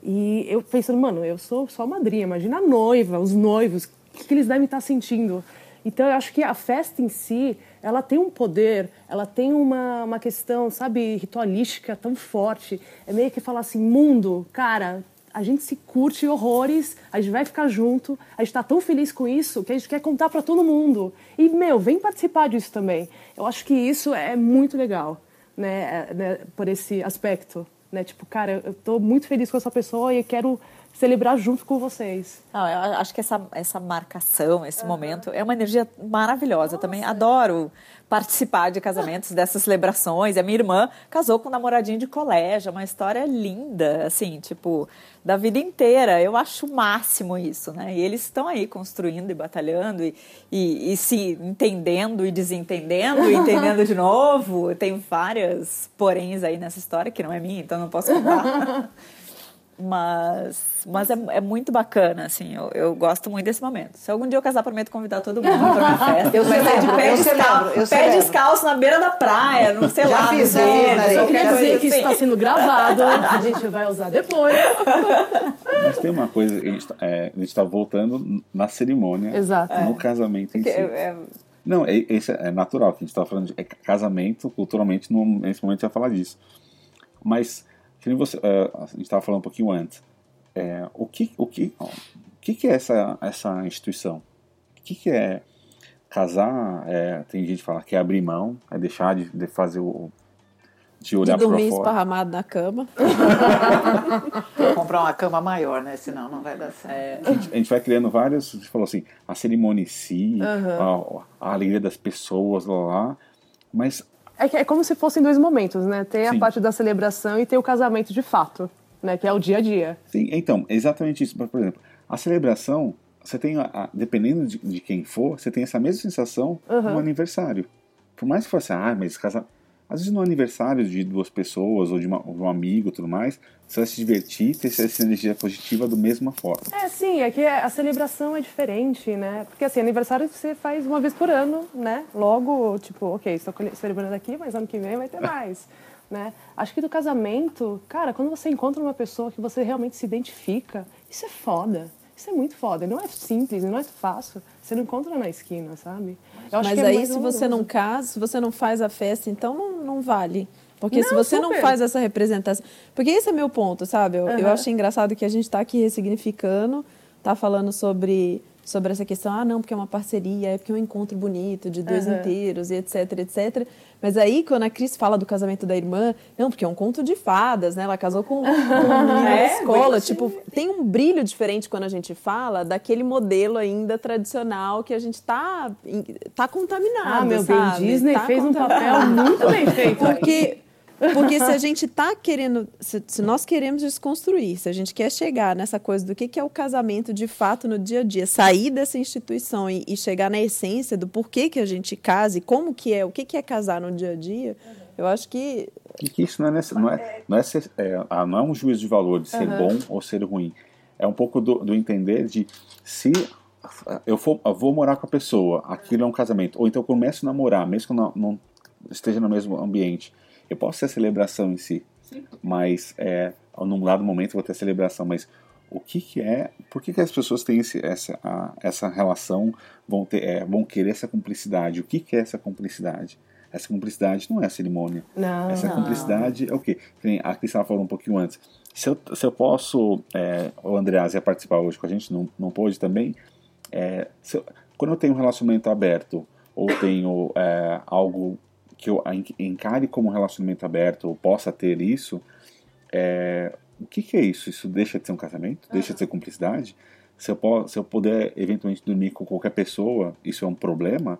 E eu pensando, mano, eu sou só madrinha, imagina a noiva, os noivos, o que, que eles devem estar sentindo? Então eu acho que a festa em si, ela tem um poder, ela tem uma, uma questão, sabe, ritualística tão forte. É meio que falar assim, mundo, cara, a gente se curte horrores, a gente vai ficar junto, a gente está tão feliz com isso que a gente quer contar para todo mundo. E, meu, vem participar disso também. Eu acho que isso é muito legal né, é, né, por esse aspecto. Né? Tipo, cara, eu estou muito feliz com essa pessoa e quero celebrar junto com vocês. Não, eu acho que essa, essa marcação, esse uhum. momento, é uma energia maravilhosa. Nossa. Também adoro participar de casamentos, dessas celebrações. A minha irmã casou com um namoradinho de colégio, é uma história linda, assim, tipo, da vida inteira. Eu acho o máximo isso, né? E eles estão aí construindo e batalhando e, e, e se entendendo e desentendendo e entendendo de novo. Tem várias poréns aí nessa história, que não é minha, então não posso contar. Mas, mas é, é, muito bacana, assim, eu, eu, gosto muito desse momento. Se algum dia eu casar, prometo convidar todo mundo para minha festa. Eu vai ser de pé, descalço, pé descalço na beira da praia, não sei Já lá. Fiz né? Só quer dizer que isso está sendo gravado, a gente vai usar depois. Mas tem uma coisa, a gente é, está voltando na cerimônia, Exato. no é. casamento em si. É, não, é, esse é natural, que a gente está falando de é casamento, culturalmente, no, nesse momento a gente vai falar disso. Mas que você, uh, a gente estava falando um pouquinho antes. É, o que, o que, o que, que é essa, essa instituição? O que, que é casar? É, tem gente que fala que é abrir mão, é deixar de, de fazer o, de olhar de dormir esparramado na cama. Comprar uma cama maior, né? Senão não vai dar certo. É. A, gente, a, gente, vai criando vários, a gente falou assim, a cerimônia em si, uhum. a, a, alegria das pessoas lá, lá mas... É, é como se fossem dois momentos, né? Tem a Sim. parte da celebração e tem o casamento de fato, né? Que é o dia a dia. Sim, então, exatamente isso. Por exemplo, a celebração, você tem, a, dependendo de, de, quem for, você tem essa mesma sensação uhum. no aniversário. Por mais que fosse, ah, mas casamento às vezes no aniversário de duas pessoas ou de, uma, de um amigo tudo mais, você vai se divertir, ter essa energia positiva da mesma forma. É, sim, é que a celebração é diferente, né? Porque assim, aniversário você faz uma vez por ano, né? Logo, tipo, ok, estou celebrando aqui, mas ano que vem vai ter mais. Né? Acho que do casamento, cara, quando você encontra uma pessoa que você realmente se identifica, isso é foda. Isso é muito foda. Não é simples, não é fácil. Você não encontra na esquina, sabe? Mas é aí, se você não casa, se você não faz a festa, então não, não vale. Porque não, se você super. não faz essa representação. Porque esse é meu ponto, sabe? Eu, uhum. eu acho engraçado que a gente está aqui ressignificando, tá falando sobre sobre essa questão, ah, não, porque é uma parceria, é porque é um encontro bonito de dois uhum. inteiros e etc, etc. Mas aí, quando a Cris fala do casamento da irmã, não, porque é um conto de fadas, né? Ela casou com, com um menino é, da escola. Tipo, tem um brilho diferente quando a gente fala daquele modelo ainda tradicional que a gente tá, tá contaminado, Ah, meu sabe? bem, Disney tá fez um papel muito bem feito. Porque... Porque se a gente está querendo, se, se, nós queremos desconstruir, se a gente quer chegar nessa coisa do que, que é o casamento de fato no dia a dia, sair dessa instituição e, e chegar na essência do porquê que a gente casa e como que é, o que, que é casar no dia a dia, eu acho que... E que isso não é, nesse, não é, não é, ser, é, ah, não é um juízo de valor de ser uhum. bom ou ser ruim. É um pouco do, do entender de se eu, for, eu vou morar com a pessoa, aquilo é um casamento, ou então eu começo a namorar, mesmo que eu não, não esteja no mesmo ambiente, eu posso ter a celebração em si, Sim. mas é, num dado momento eu vou ter a celebração, mas o que, que é, por que, que as pessoas têm esse, essa, a, essa relação, vão, ter, é, vão querer essa cumplicidade? O que, que é essa cumplicidade? Essa cumplicidade não é a cerimônia. Não, essa cumplicidade é o quê? A Cristina falou um pouquinho antes. Se eu, se eu posso, é, o Andreas ia participar hoje com a gente, não, não pôde também. É, eu, quando eu tenho um relacionamento aberto ou tenho é, algo que eu encare como um relacionamento aberto ou possa ter isso, é, o que, que, é isso? Isso deixa de ser um casamento? Deixa de ser cumplicidade? Se eu, posso, se eu puder eventualmente dormir com qualquer pessoa, isso é um problema?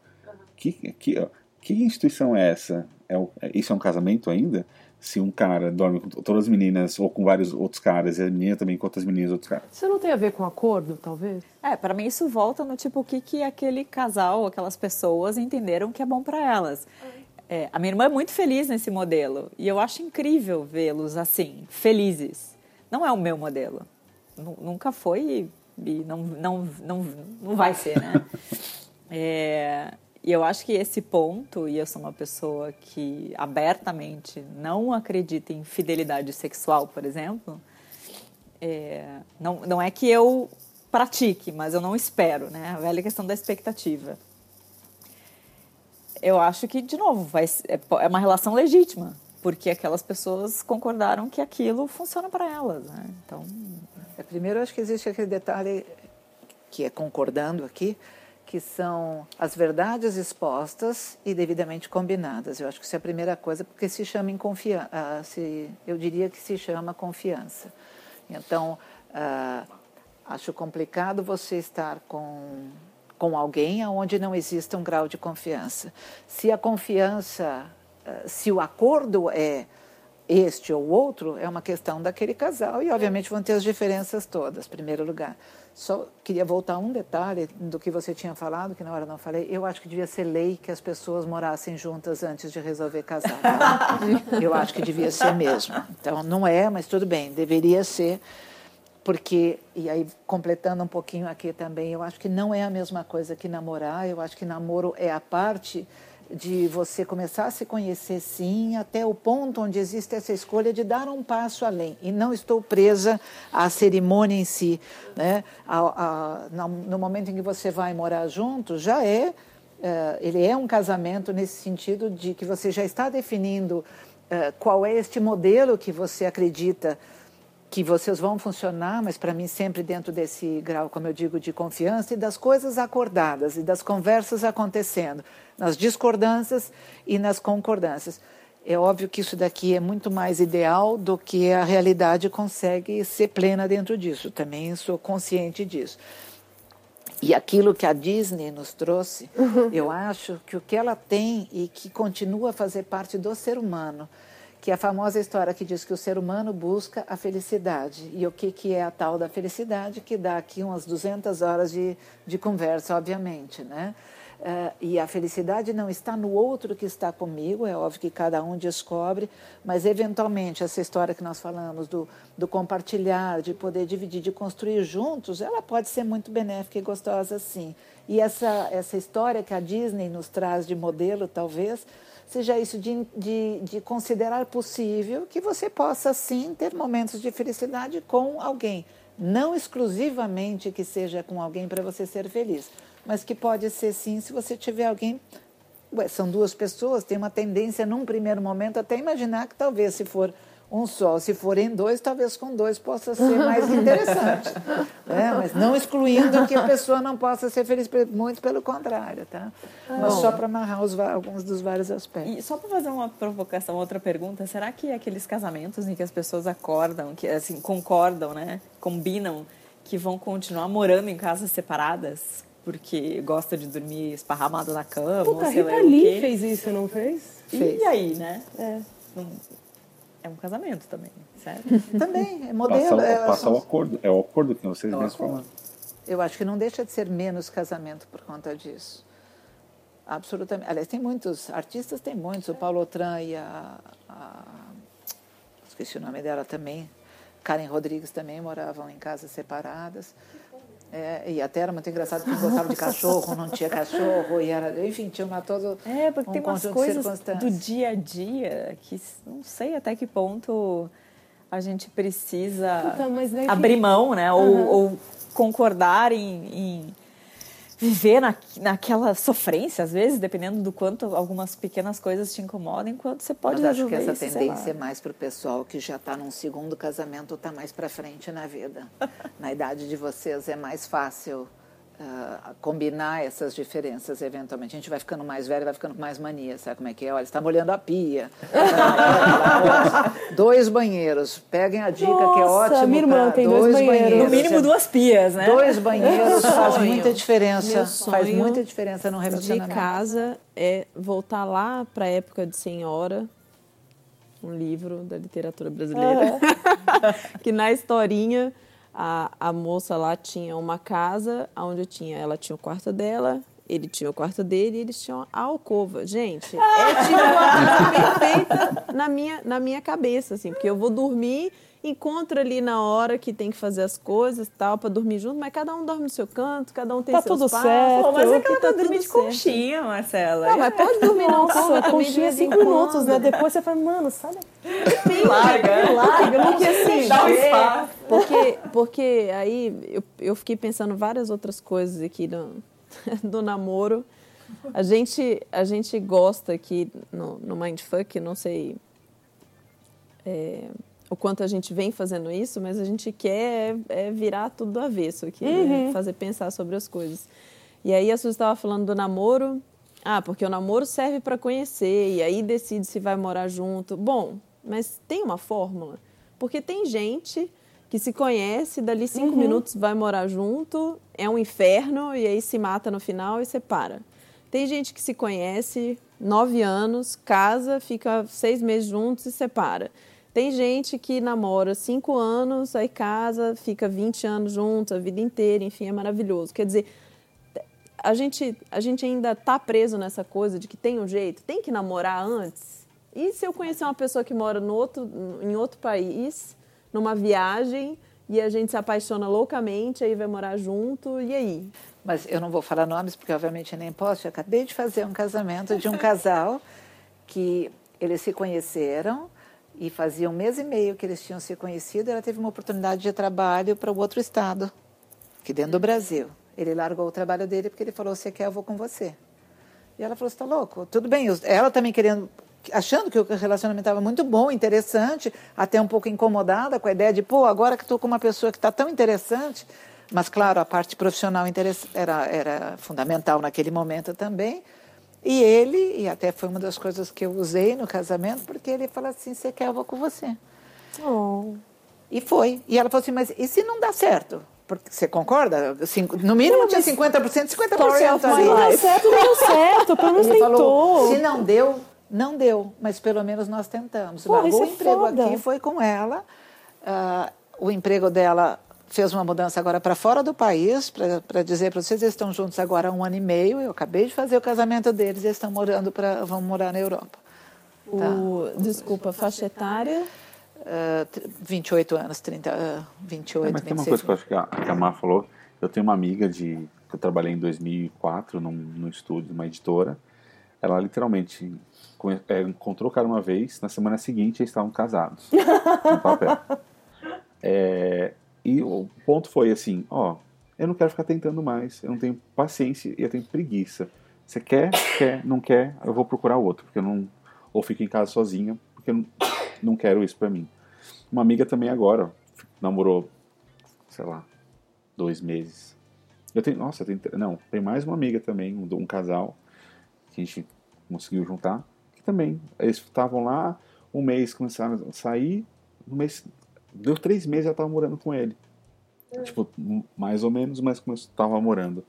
Que, que, que instituição é essa? É, é, isso é um casamento ainda? Se um cara dorme com todas as meninas ou com vários outros caras e a menina também com outras meninas outros caras. Isso não tem a ver com acordo, talvez? É, para mim isso volta no tipo o que, que aquele casal, aquelas pessoas entenderam que é bom para elas. É, a minha irmã é muito feliz nesse modelo e eu acho incrível vê-los assim, felizes. Não é o meu modelo. Nunca foi e não, não, não, não vai ser, né? É, e eu acho que esse ponto, e eu sou uma pessoa que abertamente não acredita em fidelidade sexual, por exemplo, é, não, não é que eu pratique, mas eu não espero, né? A velha questão da expectativa eu acho que, de novo, vai, é, é uma relação legítima, porque aquelas pessoas concordaram que aquilo funciona para elas. Né? Então, é, primeiro, acho que existe aquele detalhe que é concordando aqui, que são as verdades expostas e devidamente combinadas. Eu acho que isso é a primeira coisa, porque se chama em confiança, se, eu diria que se chama confiança. Então, uh, acho complicado você estar com com alguém onde não exista um grau de confiança. Se a confiança, eh, se o acordo é este ou outro, é uma questão daquele casal e, obviamente, vão ter as diferenças todas, em primeiro lugar. Só queria voltar um detalhe do que você tinha falado, que na hora não falei. Eu acho que devia ser lei que as pessoas morassem juntas antes de resolver casar. Tá? Eu acho que devia ser mesmo. Então, não é, mas tudo bem, deveria ser porque, e aí completando um pouquinho aqui também, eu acho que não é a mesma coisa que namorar, eu acho que namoro é a parte de você começar a se conhecer sim, até o ponto onde existe essa escolha de dar um passo além. E não estou presa à cerimônia em si. Né? A, a, no momento em que você vai morar junto, já é, uh, ele é um casamento nesse sentido de que você já está definindo uh, qual é este modelo que você acredita que vocês vão funcionar, mas para mim sempre dentro desse grau, como eu digo, de confiança e das coisas acordadas e das conversas acontecendo, nas discordâncias e nas concordâncias. é óbvio que isso daqui é muito mais ideal do que a realidade consegue ser plena dentro disso. Também sou consciente disso. E aquilo que a Disney nos trouxe, uhum. eu acho que o que ela tem e que continua a fazer parte do ser humano, que é a famosa história que diz que o ser humano busca a felicidade. E o que, que é a tal da felicidade, que dá aqui umas 200 horas de, de conversa, obviamente, né? Uh, e a felicidade não está no outro que está comigo, é óbvio que cada um descobre, mas eventualmente essa história que nós falamos do, do compartilhar, de poder dividir, de construir juntos, ela pode ser muito benéfica e gostosa sim. E essa, essa história que a Disney nos traz de modelo, talvez, seja isso de, de, de considerar possível que você possa sim ter momentos de felicidade com alguém. Não exclusivamente que seja com alguém para você ser feliz mas que pode ser sim se você tiver alguém. Ué, são duas pessoas, tem uma tendência num primeiro momento até imaginar que talvez se for um só, se forem dois, talvez com dois possa ser mais interessante. né? Mas não excluindo que a pessoa não possa ser feliz, muito pelo contrário. Tá? Mas só para amarrar os, alguns dos vários aspectos. E só para fazer uma provocação, outra pergunta, será que aqueles casamentos em que as pessoas acordam, que assim concordam, né, combinam que vão continuar morando em casas separadas, porque gosta de dormir esparramado na cama. Puta, ou sei Rita Lee fez isso, não fez? fez? E aí, né? É. é um casamento também, certo? também, é modelo. Passa, é, passa o acordo, é o acordo que vocês mesmos falaram. Eu acho que não deixa de ser menos casamento por conta disso. Absolutamente. Aliás, tem muitos, artistas tem muitos, o Paulo Otran e a, a esqueci o nome dela também, Karen Rodrigues também moravam em casas separadas. É, e até era muito engraçado porque gostava de cachorro, não tinha cachorro, e era, enfim, tinha uma todo. É, porque um tem umas coisas do dia a dia que não sei até que ponto a gente precisa então, abrir mão, né? Uhum. Ou, ou, concordar em, em viver na, naquela sofrência, às vezes, dependendo do quanto algumas pequenas coisas te incomodam, enquanto você pode Mas acho que essa isso, tendência é mais para o pessoal que já está num segundo casamento ou está mais para frente na vida. na idade de vocês é mais fácil uh, combinar essas diferenças eventualmente. A gente vai ficando mais velho, vai ficando com mais mania, sabe como é que é? Olha, está molhando a pia. dois banheiros. Peguem a dica Nossa, que é ótimo. Minha irmã tem dois, dois banheiros. banheiros. No mínimo duas pias, né? Dois banheiros faz muita diferença. Faz muita diferença no relacionamento. De casa é voltar lá para a época de senhora, um livro da literatura brasileira, que na historinha a, a moça lá tinha uma casa onde tinha, ela tinha o quarto dela, ele tinha o quarto dele e eles tinham a alcova. Gente, é tipo uma coisa perfeita na minha, na minha cabeça, assim, porque eu vou dormir, encontro ali na hora que tem que fazer as coisas tal, para dormir junto, mas cada um dorme no seu canto, cada um tem tá seus tudo certo. Pô, mas é que ela tá dormindo de conchinha, Marcela. Não, mas pode dormir na alcova conchinha é cinco minutos, né? Depois você fala, mano, sai daqui. Larga. Larga, porque assim... Dá um espaço. Porque, porque aí eu, eu fiquei pensando várias outras coisas aqui no, do namoro. A gente, a gente gosta aqui no, no Mindfuck, não sei é, o quanto a gente vem fazendo isso, mas a gente quer é, virar tudo do avesso aqui, né? uhum. fazer pensar sobre as coisas. E aí a Suzy estava falando do namoro. Ah, porque o namoro serve para conhecer e aí decide se vai morar junto. Bom, mas tem uma fórmula. Porque tem gente que se conhece, dali cinco uhum. minutos vai morar junto, é um inferno e aí se mata no final e separa. Tem gente que se conhece nove anos, casa, fica seis meses juntos e separa. Tem gente que namora cinco anos, aí casa, fica 20 anos juntos, a vida inteira, enfim, é maravilhoso. Quer dizer, a gente, a gente ainda está preso nessa coisa de que tem um jeito, tem que namorar antes. E se eu conhecer uma pessoa que mora no outro, em outro país, numa viagem e a gente se apaixona loucamente, aí vai morar junto, e aí? Mas eu não vou falar nomes, porque obviamente nem posso. Eu acabei de fazer um casamento de um casal que eles se conheceram e fazia um mês e meio que eles tinham se conhecido. Ela teve uma oportunidade de trabalho para o outro estado, aqui dentro do Brasil. Ele largou o trabalho dele porque ele falou: Você quer, eu vou com você. E ela falou: está louco? Tudo bem. Ela também querendo achando que o relacionamento estava muito bom, interessante, até um pouco incomodada com a ideia de, pô, agora que estou com uma pessoa que está tão interessante, mas claro, a parte profissional era, era fundamental naquele momento também. E ele, e até foi uma das coisas que eu usei no casamento, porque ele falou assim: você quer, eu vou com você. Oh. E foi. E ela falou assim: mas e se não dá certo? Porque, você concorda? Cinco, no mínimo tinha 50%, 50% ali. Não deu certo, não deu certo, pelo menos tentou. Falou, se não deu, não deu, mas pelo menos nós tentamos. Pô, Largou o é emprego foda. aqui, foi com ela. Uh, o emprego dela fez uma mudança agora para fora do país, para dizer para vocês, eles estão juntos agora há um ano e meio. Eu acabei de fazer o casamento deles, eles estão morando para vão morar na Europa. O, tá? Desculpa, faixa etária? Uh, 28 anos, 30, uh, 28, é, mas 26. tem uma coisa que eu acho que a, que a Mar falou. Eu tenho uma amiga de que eu trabalhei em 2004 num, num estúdio, uma editora. Ela literalmente é, encontrou o cara uma vez, na semana seguinte eles estavam casados no papel. É, e o ponto foi assim, ó, eu não quero ficar tentando mais, eu não tenho paciência e eu tenho preguiça. Você quer, quer, não quer, eu vou procurar outro, porque eu não ou fico em casa sozinha, porque eu não, quero isso para mim. Uma amiga também agora namorou, sei lá, dois meses. Eu tenho, nossa, tem, não, tem mais uma amiga também, um, um casal que a gente conseguiu juntar, que também eles estavam lá um mês começaram a sair, no mês Deu três meses já tava morando com ele. É. Tipo, mais ou menos, mas como eu tava morando.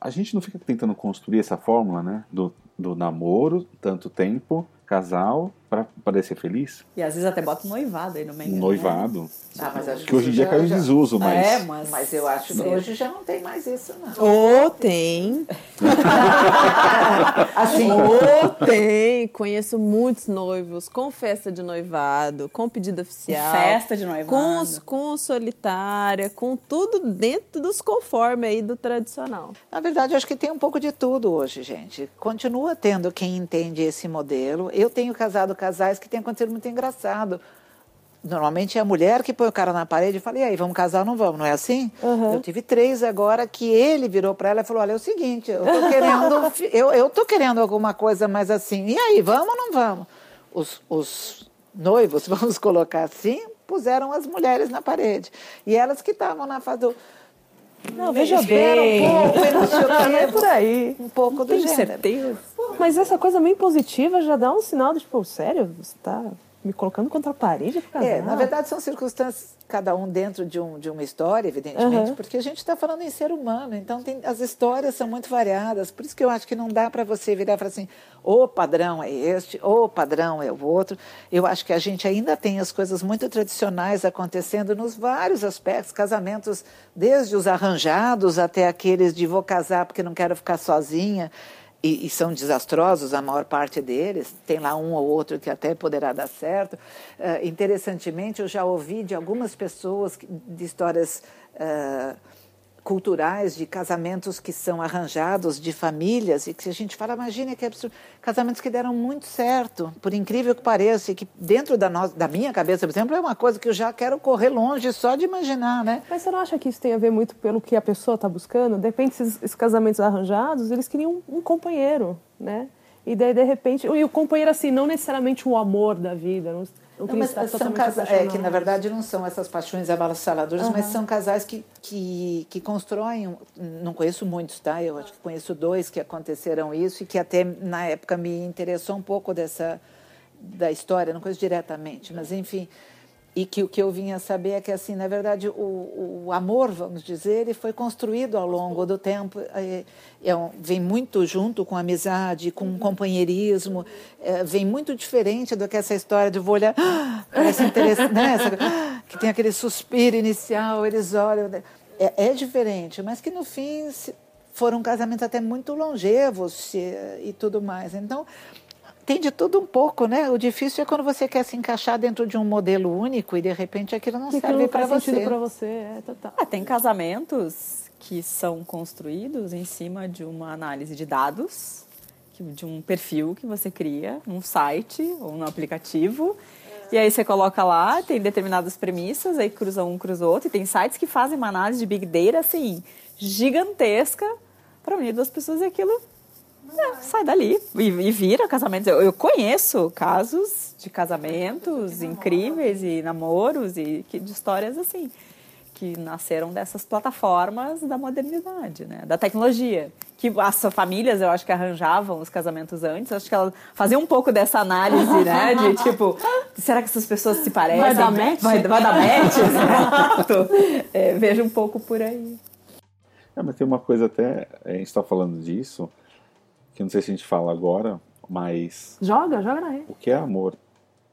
A gente não fica tentando construir essa fórmula, né? Do, do namoro, tanto tempo, casal, para poder ser feliz. E às vezes até bota um noivado aí no meio. Um né? noivado. Né? Ah, mas acho que, hoje em dia caiu em desuso, mas. É, mas, mas eu acho que hoje já não tem mais isso, não. Ou tem. assim. Ou tem. Conheço muitos noivos com festa de noivado, com pedido oficial. Festa de noivado. Com, com solitária, com tudo dentro dos conformes aí do tradicional. Na verdade, acho que tem um pouco de tudo hoje, gente. Continua tendo quem entende esse modelo. Eu tenho casado casais que tem acontecido muito engraçado. Normalmente é a mulher que põe o cara na parede e fala, e aí, vamos casar ou não vamos? Não é assim? Uhum. Eu tive três agora que ele virou para ela e falou, olha, é o seguinte, eu tô querendo, eu, eu tô querendo alguma coisa mais assim. E aí, vamos ou não vamos? Os, os noivos, vamos colocar assim, puseram as mulheres na parede. E elas que estavam na fase do... Não, veja bem. Um pouco, não é por aí. Um pouco do gênero. certeza. Mas essa coisa meio positiva já dá um sinal de, tipo, sério, você está me colocando contra a parede para É, na verdade são circunstâncias, cada um dentro de, um, de uma história, evidentemente, uhum. porque a gente está falando em ser humano, então tem, as histórias são muito variadas, por isso que eu acho que não dá para você virar e falar assim, o padrão é este, o padrão é o outro. Eu acho que a gente ainda tem as coisas muito tradicionais acontecendo nos vários aspectos, casamentos, desde os arranjados até aqueles de vou casar porque não quero ficar sozinha e, e, são desastrosos a maior parte deles, tem lá um ou outro que até poderá dar certo. Uh, interessantemente, eu já ouvi de algumas pessoas de histórias uh, culturais de casamentos que são arranjados de famílias e que a gente fala, imagine que absurdo, casamentos que deram muito certo, por incrível que pareça, e que dentro da, no, da minha cabeça, por exemplo, é uma coisa que eu já quero correr longe só de imaginar, né? Mas você não acha que isso tem a ver muito pelo que a pessoa está buscando? De repente, esses, casamentos arranjados, eles queriam um, um companheiro, né? E daí, de repente, e o companheiro, assim, não necessariamente o amor da vida, não não, mas são casais é, que na verdade não são essas paixões avassaladoras, uhum. mas são casais que, que, que constroem. Não conheço muitos, tá? Eu acho que conheço dois que aconteceram isso e que até na época me interessou um pouco dessa da história, não conheço diretamente, mas enfim e que o que eu vinha saber é que assim na verdade o, o amor vamos dizer ele foi construído ao longo do tempo é, é, vem muito junto com a amizade com o companheirismo é, vem muito diferente do que essa história de vou olhar ah, parece interessante né? Essa, que tem aquele suspiro inicial eles olham né? é, é diferente mas que no fim foram casamentos até muito longevos e tudo mais então tem de tudo um pouco, né? O difícil é quando você quer se encaixar dentro de um modelo único e de repente aquilo não serve para você. para você, é total. Ah, tem casamentos que são construídos em cima de uma análise de dados, de um perfil que você cria num site ou no aplicativo. E aí você coloca lá, tem determinadas premissas, aí cruza um, cruza outro. E tem sites que fazem uma análise de Big Data, assim, gigantesca para unir duas pessoas e aquilo é, sai dali e, e vira casamento. Eu, eu, conheço casos de casamentos incríveis e namoros e que, de histórias assim que nasceram dessas plataformas da modernidade, né? da tecnologia. Que as famílias, eu acho que arranjavam os casamentos antes, acho que elas faziam um pouco dessa análise, né? De tipo, será que essas pessoas se parecem? Vai dar match? Vai, vai dar match, exato. É, vejo um pouco por aí. É, mas tem uma coisa até, a gente está falando disso, que não sei se a gente fala agora, mas. Joga, joga na rede. O que é amor?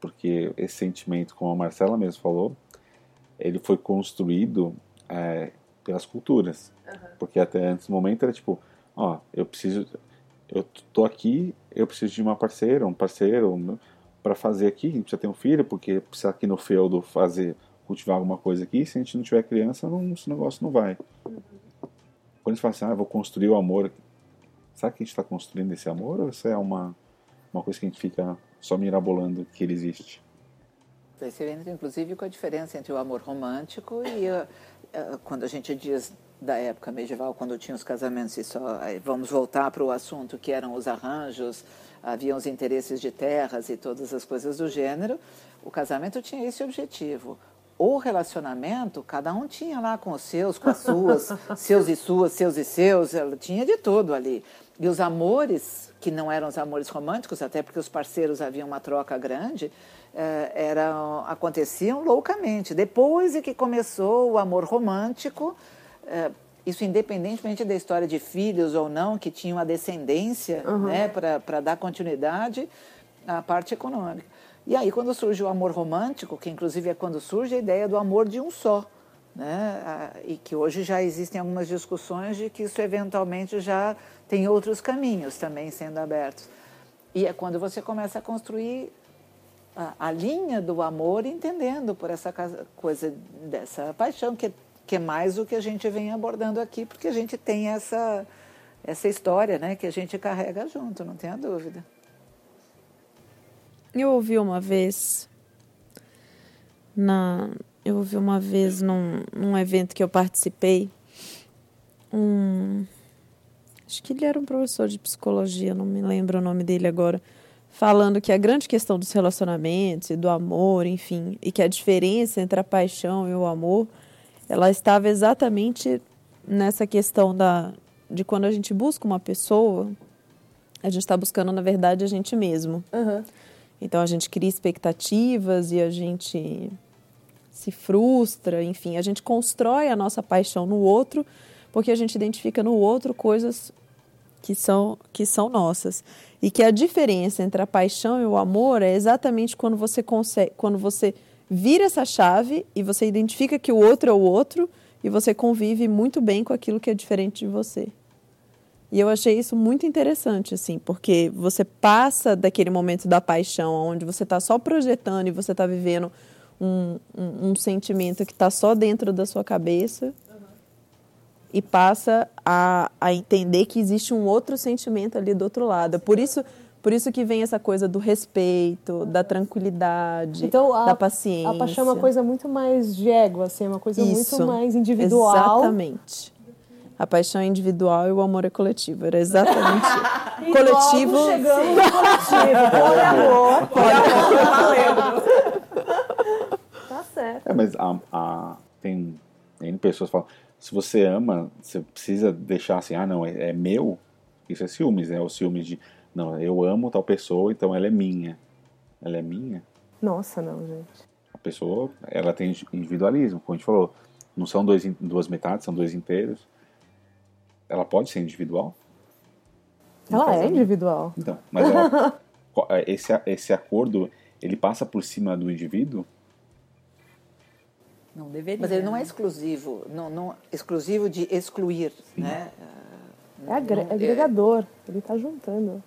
Porque esse sentimento, como a Marcela mesmo falou, ele foi construído é, pelas culturas. Uhum. Porque até antes do momento era tipo, ó, eu preciso, eu tô aqui, eu preciso de uma parceira, um parceiro para fazer aqui, a gente precisa ter um filho, porque precisa aqui no feudo fazer, cultivar alguma coisa aqui, se a gente não tiver criança, não, esse negócio não vai. Uhum. Quando a gente fala assim, ah, vou construir o amor, será que a gente está construindo esse amor ou isso é uma, uma coisa que a gente fica só mirabolando que ele existe? Você entra, inclusive, com a diferença entre o amor romântico e uh, uh, quando a gente diz da época medieval, quando tinha os casamentos e só. Vamos voltar para o assunto que eram os arranjos, haviam os interesses de terras e todas as coisas do gênero. O casamento tinha esse objetivo. O relacionamento, cada um tinha lá com os seus, com as suas, seus e suas, seus e seus, ela tinha de tudo ali. E os amores, que não eram os amores românticos, até porque os parceiros haviam uma troca grande, eh, eram, aconteciam loucamente. Depois é que começou o amor romântico, eh, isso independentemente da história de filhos ou não, que tinham a descendência uhum. né, para dar continuidade à parte econômica. E aí, quando surge o amor romântico, que inclusive é quando surge a ideia do amor de um só, né? e que hoje já existem algumas discussões de que isso eventualmente já tem outros caminhos também sendo abertos. E é quando você começa a construir a, a, linha do amor, entendendo por essa coisa dessa paixão, que, que é mais o que a gente vem abordando aqui, porque a gente tem essa, essa história né, que a gente carrega junto, não tenha dúvida. Eu ouvi uma vez, na, eu ouvi uma vez num, num evento que eu participei, um, acho que ele era um professor de psicologia, não me lembro o nome dele agora, falando que a grande questão dos relacionamentos e do amor, enfim, e que a diferença entre a paixão e o amor, ela estava exatamente nessa questão da de quando a gente busca uma pessoa, a gente está buscando na verdade a gente mesmo. Uhum. Então a gente cria expectativas e a gente se frustra, enfim, a gente constrói a nossa paixão no outro porque a gente identifica no outro coisas que são, que são nossas. E que a diferença entre a paixão e o amor é exatamente quando você consegue, quando você vira essa chave e você identifica que o outro é o outro e você convive muito bem com aquilo que é diferente de você. E eu achei isso muito interessante, assim, porque você passa daquele momento da paixão, onde você está só projetando e você está vivendo um, um, um sentimento que está só dentro da sua cabeça, e passa a, a entender que existe um outro sentimento ali do outro lado. Por isso, por isso que vem essa coisa do respeito, da tranquilidade, então, a, da paciência. A paixão é uma coisa muito mais de ego, assim, é uma coisa isso, muito mais individual. Exatamente. A paixão é individual e o amor é coletivo. Era exatamente e coletivo. chegamos no coletivo. Poliamor. Poliamor. É, mas a, a, tem N pessoas que falam se você ama, você precisa deixar assim, ah, não, é, é meu. Isso é ciúmes, né? O ciúmes de, não, eu amo tal pessoa, então ela é minha. Ela é minha? Nossa, não, gente. A pessoa, ela tem individualismo, como a gente falou. Não são dois, duas metades, são dois inteiros. Ela pode ser individual? Ela é individual. Então, mas ela, esse, esse acordo, ele passa por cima do indivíduo? Não deveria. Mas ele não é exclusivo, não, não exclusivo de excluir, Sim. né? É, agre é agregador, ele está juntando.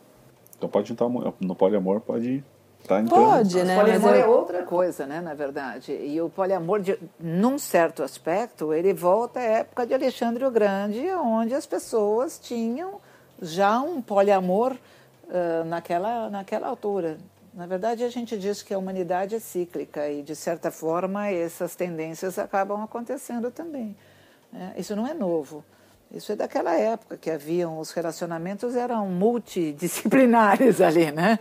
Então pode juntar no poliamor, pode estar tá Pode, né? O poliamor é outra coisa, né, na verdade. E o poliamor, de, num certo aspecto, ele volta à época de Alexandre o Grande, onde as pessoas tinham já um poliamor uh, naquela, naquela altura. Na verdade, a gente diz que a humanidade é cíclica e, de certa forma, essas tendências acabam acontecendo também. Né? Isso não é novo. Isso é daquela época que haviam os relacionamentos eram multidisciplinares ali, né?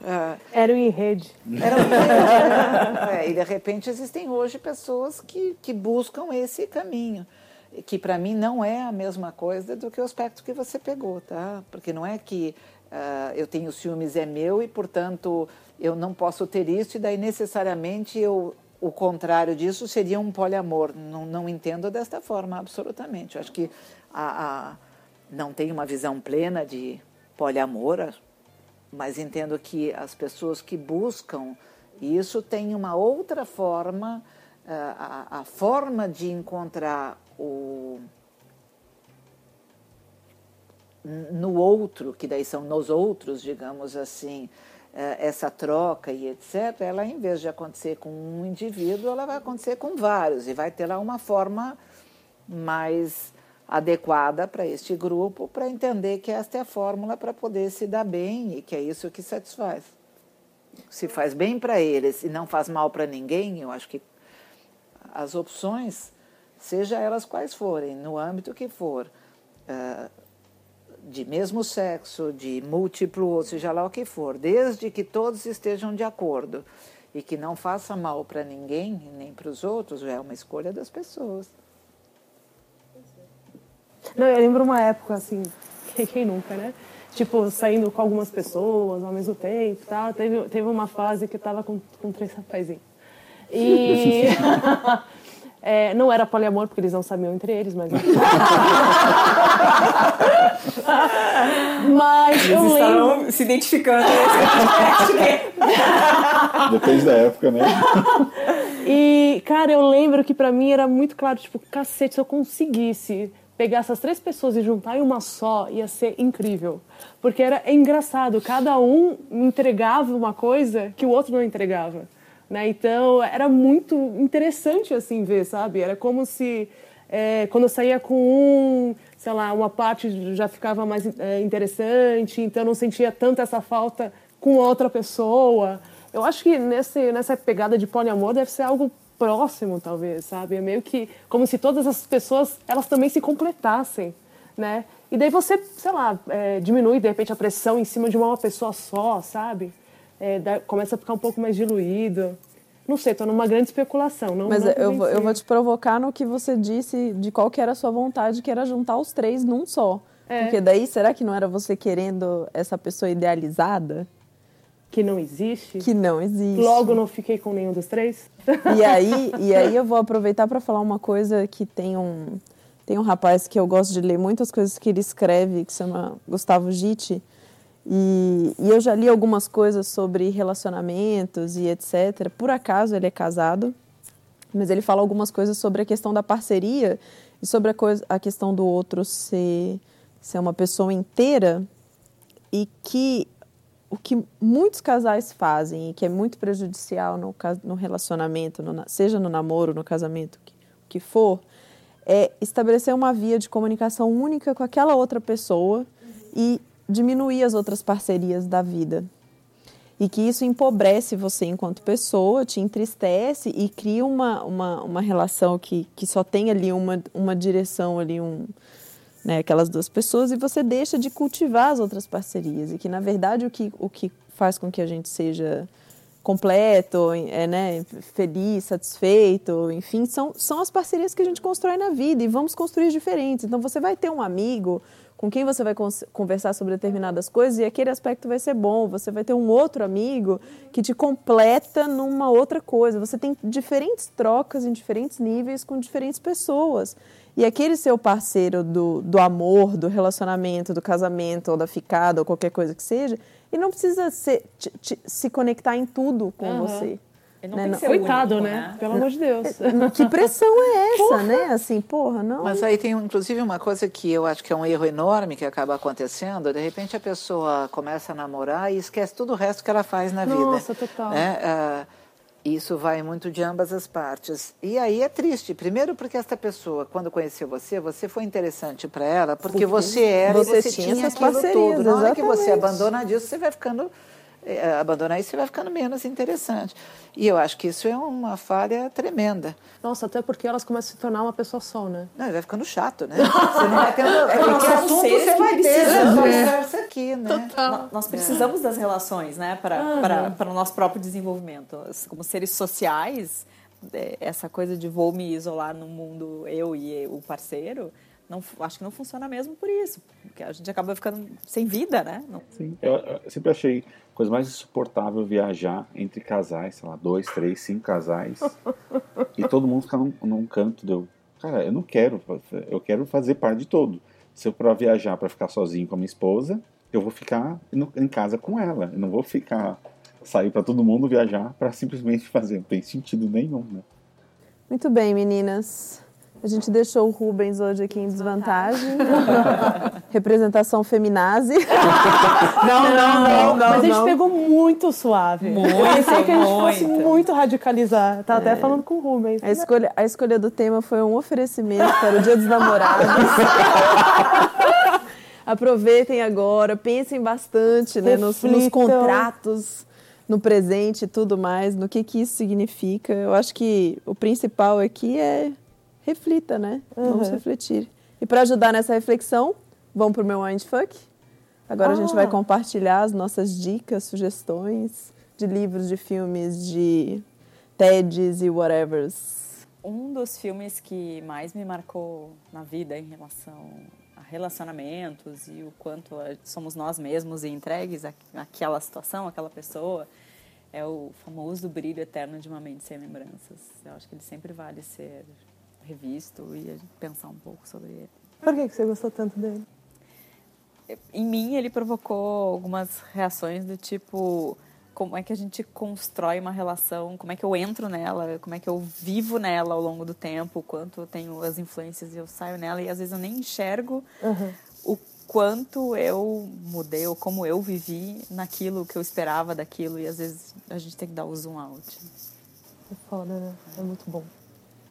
Uh, eram em rede. Eram em rede. é, e de repente existem hoje pessoas que, que buscam esse caminho, que para mim não é a mesma coisa do que o aspecto que você pegou, tá? Porque não é que uh, eu tenho ciúmes é meu e portanto eu não posso ter isso e daí necessariamente eu o contrário disso seria um poliamor. Não, não entendo desta forma, absolutamente. Eu acho que a, a, não tenho uma visão plena de poliamor, mas entendo que as pessoas que buscam isso têm uma outra forma, eh, a, a forma de encontrar o no outro, que daí são nos outros, digamos assim, eh, essa troca e etc., ela, em vez de acontecer com um indivíduo, ela vai acontecer com vários e vai ter lá uma forma mais adequada para este grupo, para entender que esta é a fórmula para poder se dar bem e que é isso que satisfaz. Se faz bem para eles e não faz mal para ninguém, eu acho que as opções, seja elas quais forem, no âmbito que for, uh, de mesmo sexo, de múltiplo, ou seja lá o que for, desde que todos estejam de acordo e que não faça mal para ninguém, nem para os outros, é uma escolha das pessoas. Não, eu lembro uma época assim, quem nunca, né? Tipo, saindo com algumas pessoas ao mesmo tempo, tá? Teve, teve uma fase que eu tava com, com três rapazinhos. E É, não era poliamor, porque eles não sabiam entre eles, mas. mas eles eu lembro... se identificando. Depende da época, né? E, cara, eu lembro que para mim era muito claro, tipo, cacete, se eu conseguisse pegar essas três pessoas e juntar em uma só, ia ser incrível. Porque era engraçado, cada um entregava uma coisa que o outro não entregava. Né? Então era muito interessante assim ver, sabe? Era como se é, quando eu saía com um, sei lá, uma parte já ficava mais é, interessante, então não sentia tanto essa falta com outra pessoa. Eu acho que nesse, nessa pegada de poliamor deve ser algo próximo, talvez, sabe? É meio que como se todas as pessoas elas também se completassem, né? E daí você, sei lá, é, diminui de repente a pressão em cima de uma pessoa só, sabe? É, dá, começa a ficar um pouco mais diluído. Não sei, estou numa grande especulação. Não, Mas não eu, vou, eu vou te provocar no que você disse de qual que era a sua vontade, que era juntar os três num só. É. Porque daí, será que não era você querendo essa pessoa idealizada? Que não existe? Que não existe. Logo não fiquei com nenhum dos três? E aí, e aí eu vou aproveitar para falar uma coisa que tem um, tem um rapaz que eu gosto de ler muitas coisas que ele escreve, que se chama Gustavo Gitti, e, e, eu já li algumas coisas sobre relacionamentos e etc. Por acaso ele é casado, mas ele fala algumas coisas sobre a questão da parceria e sobre a, coisa, a questão do outro ser, ser uma pessoa inteira e que o que muitos casais fazem e que é muito prejudicial no, no relacionamento, no, seja no namoro, no casamento, que, que for, é estabelecer uma via de comunicação única com aquela outra pessoa e diminuir as outras parcerias da vida. E que isso empobrece você enquanto pessoa, te entristece e cria uma, uma, uma relação que, que só tem ali uma, uma direção, ali um, né, aquelas duas pessoas, e você deixa de cultivar as outras parcerias. E que, na verdade, o que, o que faz com que a gente seja completo, é, né, feliz, satisfeito, enfim, são, são as parcerias que a gente constrói na vida e vamos construir diferentes. Então, você vai ter um amigo com quem você vai conversar sobre determinadas coisas e aquele aspecto vai ser bom. Você vai ter um outro amigo que te completa numa outra coisa. Você tem diferentes trocas em diferentes níveis com diferentes pessoas. E aquele seu parceiro do, do amor, do relacionamento, do casamento, ou da ficada, ou qualquer coisa que seja, ele não precisa ser, te, te, se conectar em tudo com uhum. você. Ele não né? tem que ser Coitado, único, né? né? Pelo amor de Deus. Que pressão é essa, porra. né? Assim, porra, não. Mas aí tem, inclusive, uma coisa que eu acho que é um erro enorme que acaba acontecendo. De repente a pessoa começa a namorar e esquece tudo o resto que ela faz na vida. Nossa, total. Né? Uh, isso vai muito de ambas as partes. E aí é triste. Primeiro porque esta pessoa, quando conheceu você, você foi interessante para ela, porque, porque, você era você, você tinha, tinha aquilo tudo. Na hora que você abandona disso, você vai ficando é, abandonar isso, vai ficando menos interessante. E eu acho que isso é uma falha tremenda. Nossa, até porque elas começam a se tornar uma pessoa só, né? Não, vai ficando chato, né? Você não vai tendo. É porque assunto você vai ter, né? Aqui, né? Total. Nós precisamos é. das relações, né? Para, uhum. para, para o nosso próprio desenvolvimento. Como seres sociais, é, essa coisa de vou me isolar no mundo, eu e o parceiro não, acho que não funciona mesmo por isso, porque a gente acaba ficando sem vida, né? Não... Sim, eu, eu, sempre achei coisa mais insuportável viajar entre casais, sei lá, dois, três, cinco casais, e todo mundo ficar num, num canto. Deu, cara, eu não quero, eu quero fazer parte de todo. Se eu para viajar para ficar sozinho com a minha esposa, eu vou ficar no, em casa com ela. Eu não vou ficar sair para todo mundo viajar para simplesmente fazer. Não tem sentido nenhum, né? Muito bem, meninas. A gente deixou o Rubens hoje aqui em desvantagem. Representação feminazi. Não, não, não, não. Mas a gente pegou muito suave. Muito, Parecia que a gente fosse muito radicalizar. Tá até é. falando com o Rubens. A escolha, a escolha do tema foi um oferecimento para o Dia dos Namorados. Aproveitem agora, pensem bastante né, nos, nos contratos no presente e tudo mais, no que, que isso significa. Eu acho que o principal aqui é reflita, né? Uhum. Vamos refletir. E para ajudar nessa reflexão, vamos para o meu Mindfuck. Agora ah. a gente vai ah. compartilhar as nossas dicas, sugestões de livros, de filmes, de TEDs e whatevers. Um dos filmes que mais me marcou na vida em relação a relacionamentos e o quanto somos nós mesmos e entregues àquela situação, àquela pessoa, é o famoso Brilho Eterno de uma Mente Sem Lembranças. Eu acho que ele sempre vale ser revisto e pensar um pouco sobre ele. Por que você gostou tanto dele? Em mim, ele provocou algumas reações do tipo: como é que a gente constrói uma relação, como é que eu entro nela, como é que eu vivo nela ao longo do tempo, quanto eu tenho as influências e eu saio nela, e às vezes eu nem enxergo uhum. o quanto eu mudei ou como eu vivi naquilo que eu esperava daquilo, e às vezes a gente tem que dar o zoom out. É foda, né? É muito bom.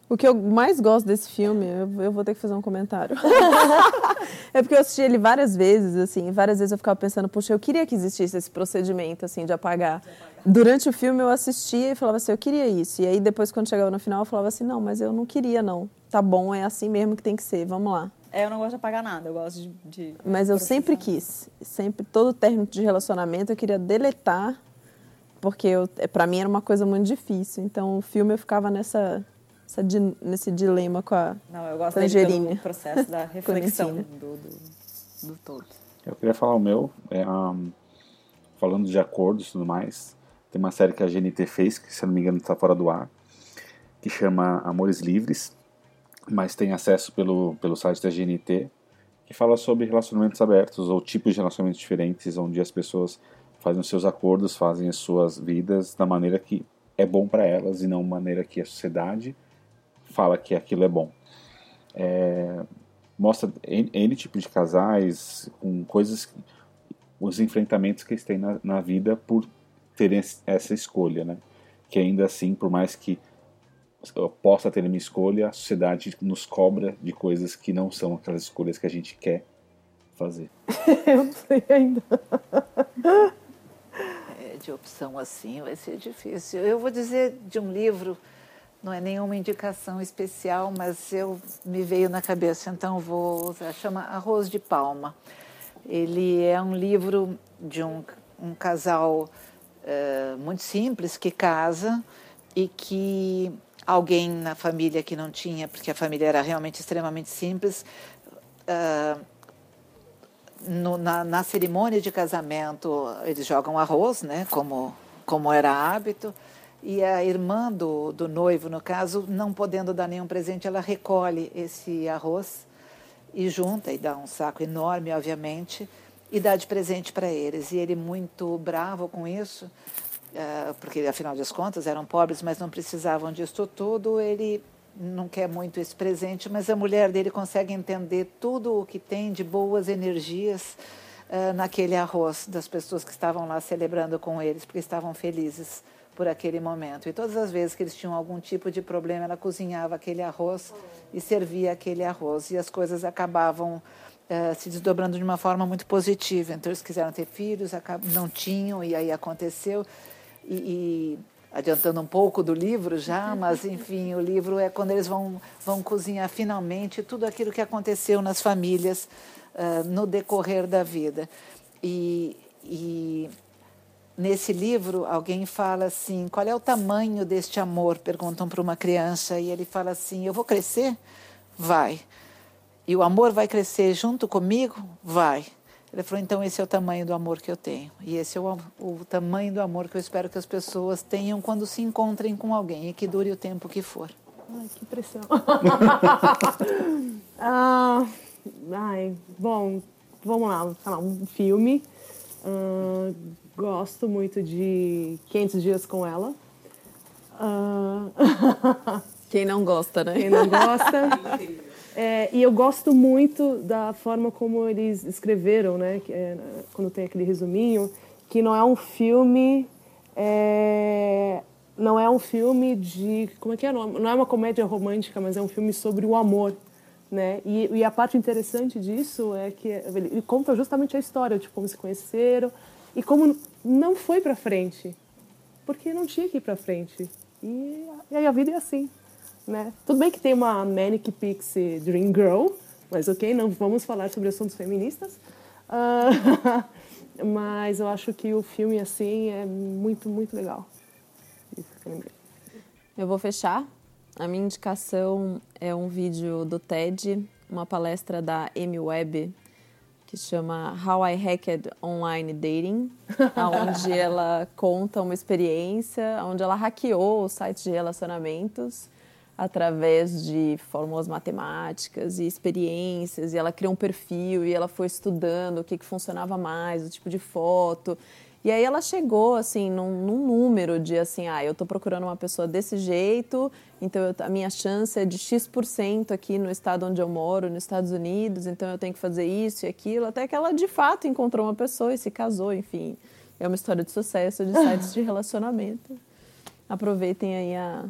O que eu mais gosto desse filme, eu, eu vou ter que fazer um comentário. é porque eu assisti ele várias vezes, assim, várias vezes eu ficava pensando, puxa, eu queria que existisse esse procedimento, assim, de apagar. Durante o filme eu assistia e falava assim, eu queria isso. E aí depois, quando chegava no final, eu falava assim, não, mas eu não queria, não. Tá bom, é assim mesmo que tem que ser, vamos lá. É, eu não gosto de apagar nada, eu gosto de. de mas eu sempre quis. Sempre, todo término de relacionamento eu queria deletar, porque eu, para mim era uma coisa muito difícil. Então o filme eu ficava nessa essa, nesse dilema com a Não, eu gosto tangerina. do processo da reflexão do, do, do, todo. Eu queria falar o meu, é, um, falando de acordos e tudo mais. Tem uma série que a GNT fez, que se não me engano está fora do ar, que chama Amores Livres, mas tem acesso pelo, pelo site da GNT, que fala sobre relacionamentos abertos ou tipos de relacionamentos diferentes, onde as pessoas fazem os seus acordos, fazem as suas vidas da maneira que é bom para elas e não da maneira que a sociedade fala que aquilo é bom. É, mostra N, N tipo de casais com coisas, os enfrentamentos que eles têm na, na vida por terem essa escolha, né? Que ainda assim, por mais que eu possa ter uma escolha, a sociedade nos cobra de coisas que não são aquelas escolhas que a gente quer fazer. eu não sei ainda. É, de opção assim vai ser difícil. Eu vou dizer de um livro não é nenhuma indicação especial, mas eu me veio na cabeça, então vou usar. Chama Arroz de Palma. Ele é um livro de um, um casal uh, muito simples que casa e que alguém na família que não tinha, porque a família era realmente extremamente simples, uh, no, na, na cerimônia de casamento eles jogam arroz, né, como, como era hábito e a irmã do, do noivo, no caso, não podendo dar nenhum presente, ela recolhe esse arroz e junta e dá um saco enorme, obviamente, e dá de presente para eles. E ele, muito bravo com isso, eh, porque afinal de contas eram pobres, mas não precisavam disso tudo, ele não quer muito esse presente, mas a mulher dele consegue entender tudo o que tem de boas energias uh, naquele arroz das pessoas que estavam lá celebrando com eles, porque estavam felizes por aquele momento. E todas as vezes que eles tinham algum tipo de problema, ela cozinhava aquele arroz e servia aquele arroz. E as coisas acabavam uh, se desdobrando de uma forma muito positiva. Então, eles quiseram ter filhos, não tinham, e aí aconteceu. E, e, adiantando um pouco do livro já, mas enfim, o livro é quando eles vão, vão cozinhar finalmente tudo aquilo que aconteceu nas famílias uh, no decorrer da vida. E, e nesse livro, alguém fala assim: qual é o tamanho deste amor? Perguntam para uma criança, e ele fala assim: eu vou crescer? Vai. E o amor vai crescer junto comigo? Vai. Ele falou: então esse é o tamanho do amor que eu tenho. E esse é o, o tamanho do amor que eu espero que as pessoas tenham quando se encontrem com alguém e que dure o tempo que for. Ai, que pressão. ah, ai, bom, vamos lá, falar um filme. Uh, gosto muito de 500 Dias com Ela. Uh... Quem não gosta, né? Quem não gosta. É, e eu gosto muito da forma como eles escreveram, né? É, quando tem aquele resuminho, que não é um filme. É, não é um filme de. Como é que é? Não é uma comédia romântica, mas é um filme sobre o amor. Né? E, e a parte interessante disso é que ele conta justamente a história de como se conheceram e como não foi para frente, porque não tinha que ir para frente. E, e aí a vida é assim. Né? Tudo bem que tem uma Manic Pixie Dream Girl, mas ok, não vamos falar sobre assuntos feministas. Uh, mas eu acho que o filme assim é muito, muito legal. Eu. Eu vou fechar. A minha indicação é um vídeo do TED, uma palestra da Amy Webb, que chama How I Hacked Online Dating, onde ela conta uma experiência, onde ela hackeou o site de relacionamentos através de fórmulas matemáticas e experiências, e ela criou um perfil e ela foi estudando o que, que funcionava mais, o tipo de foto. E aí ela chegou, assim, num, num número de, assim, ah, eu estou procurando uma pessoa desse jeito, então eu, a minha chance é de X% aqui no estado onde eu moro, nos Estados Unidos, então eu tenho que fazer isso e aquilo, até que ela, de fato, encontrou uma pessoa e se casou, enfim. É uma história de sucesso de sites de relacionamento. Aproveitem aí a,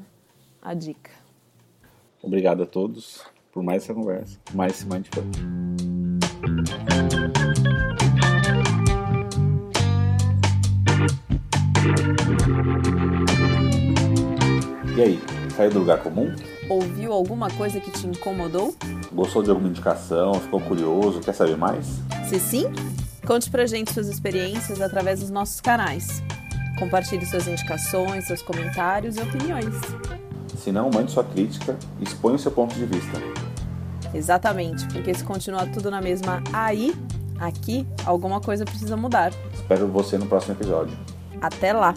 a dica. Obrigado a todos por mais essa conversa, mais esse Mindful. E aí, saiu do lugar comum? Ouviu alguma coisa que te incomodou? Gostou de alguma indicação? Ficou curioso? Quer saber mais? Se sim, conte pra gente suas experiências através dos nossos canais. Compartilhe suas indicações, seus comentários e opiniões. Se não, mande sua crítica e exponha o seu ponto de vista. Exatamente, porque se continuar tudo na mesma aí, aqui, alguma coisa precisa mudar. Espero você no próximo episódio. Até lá!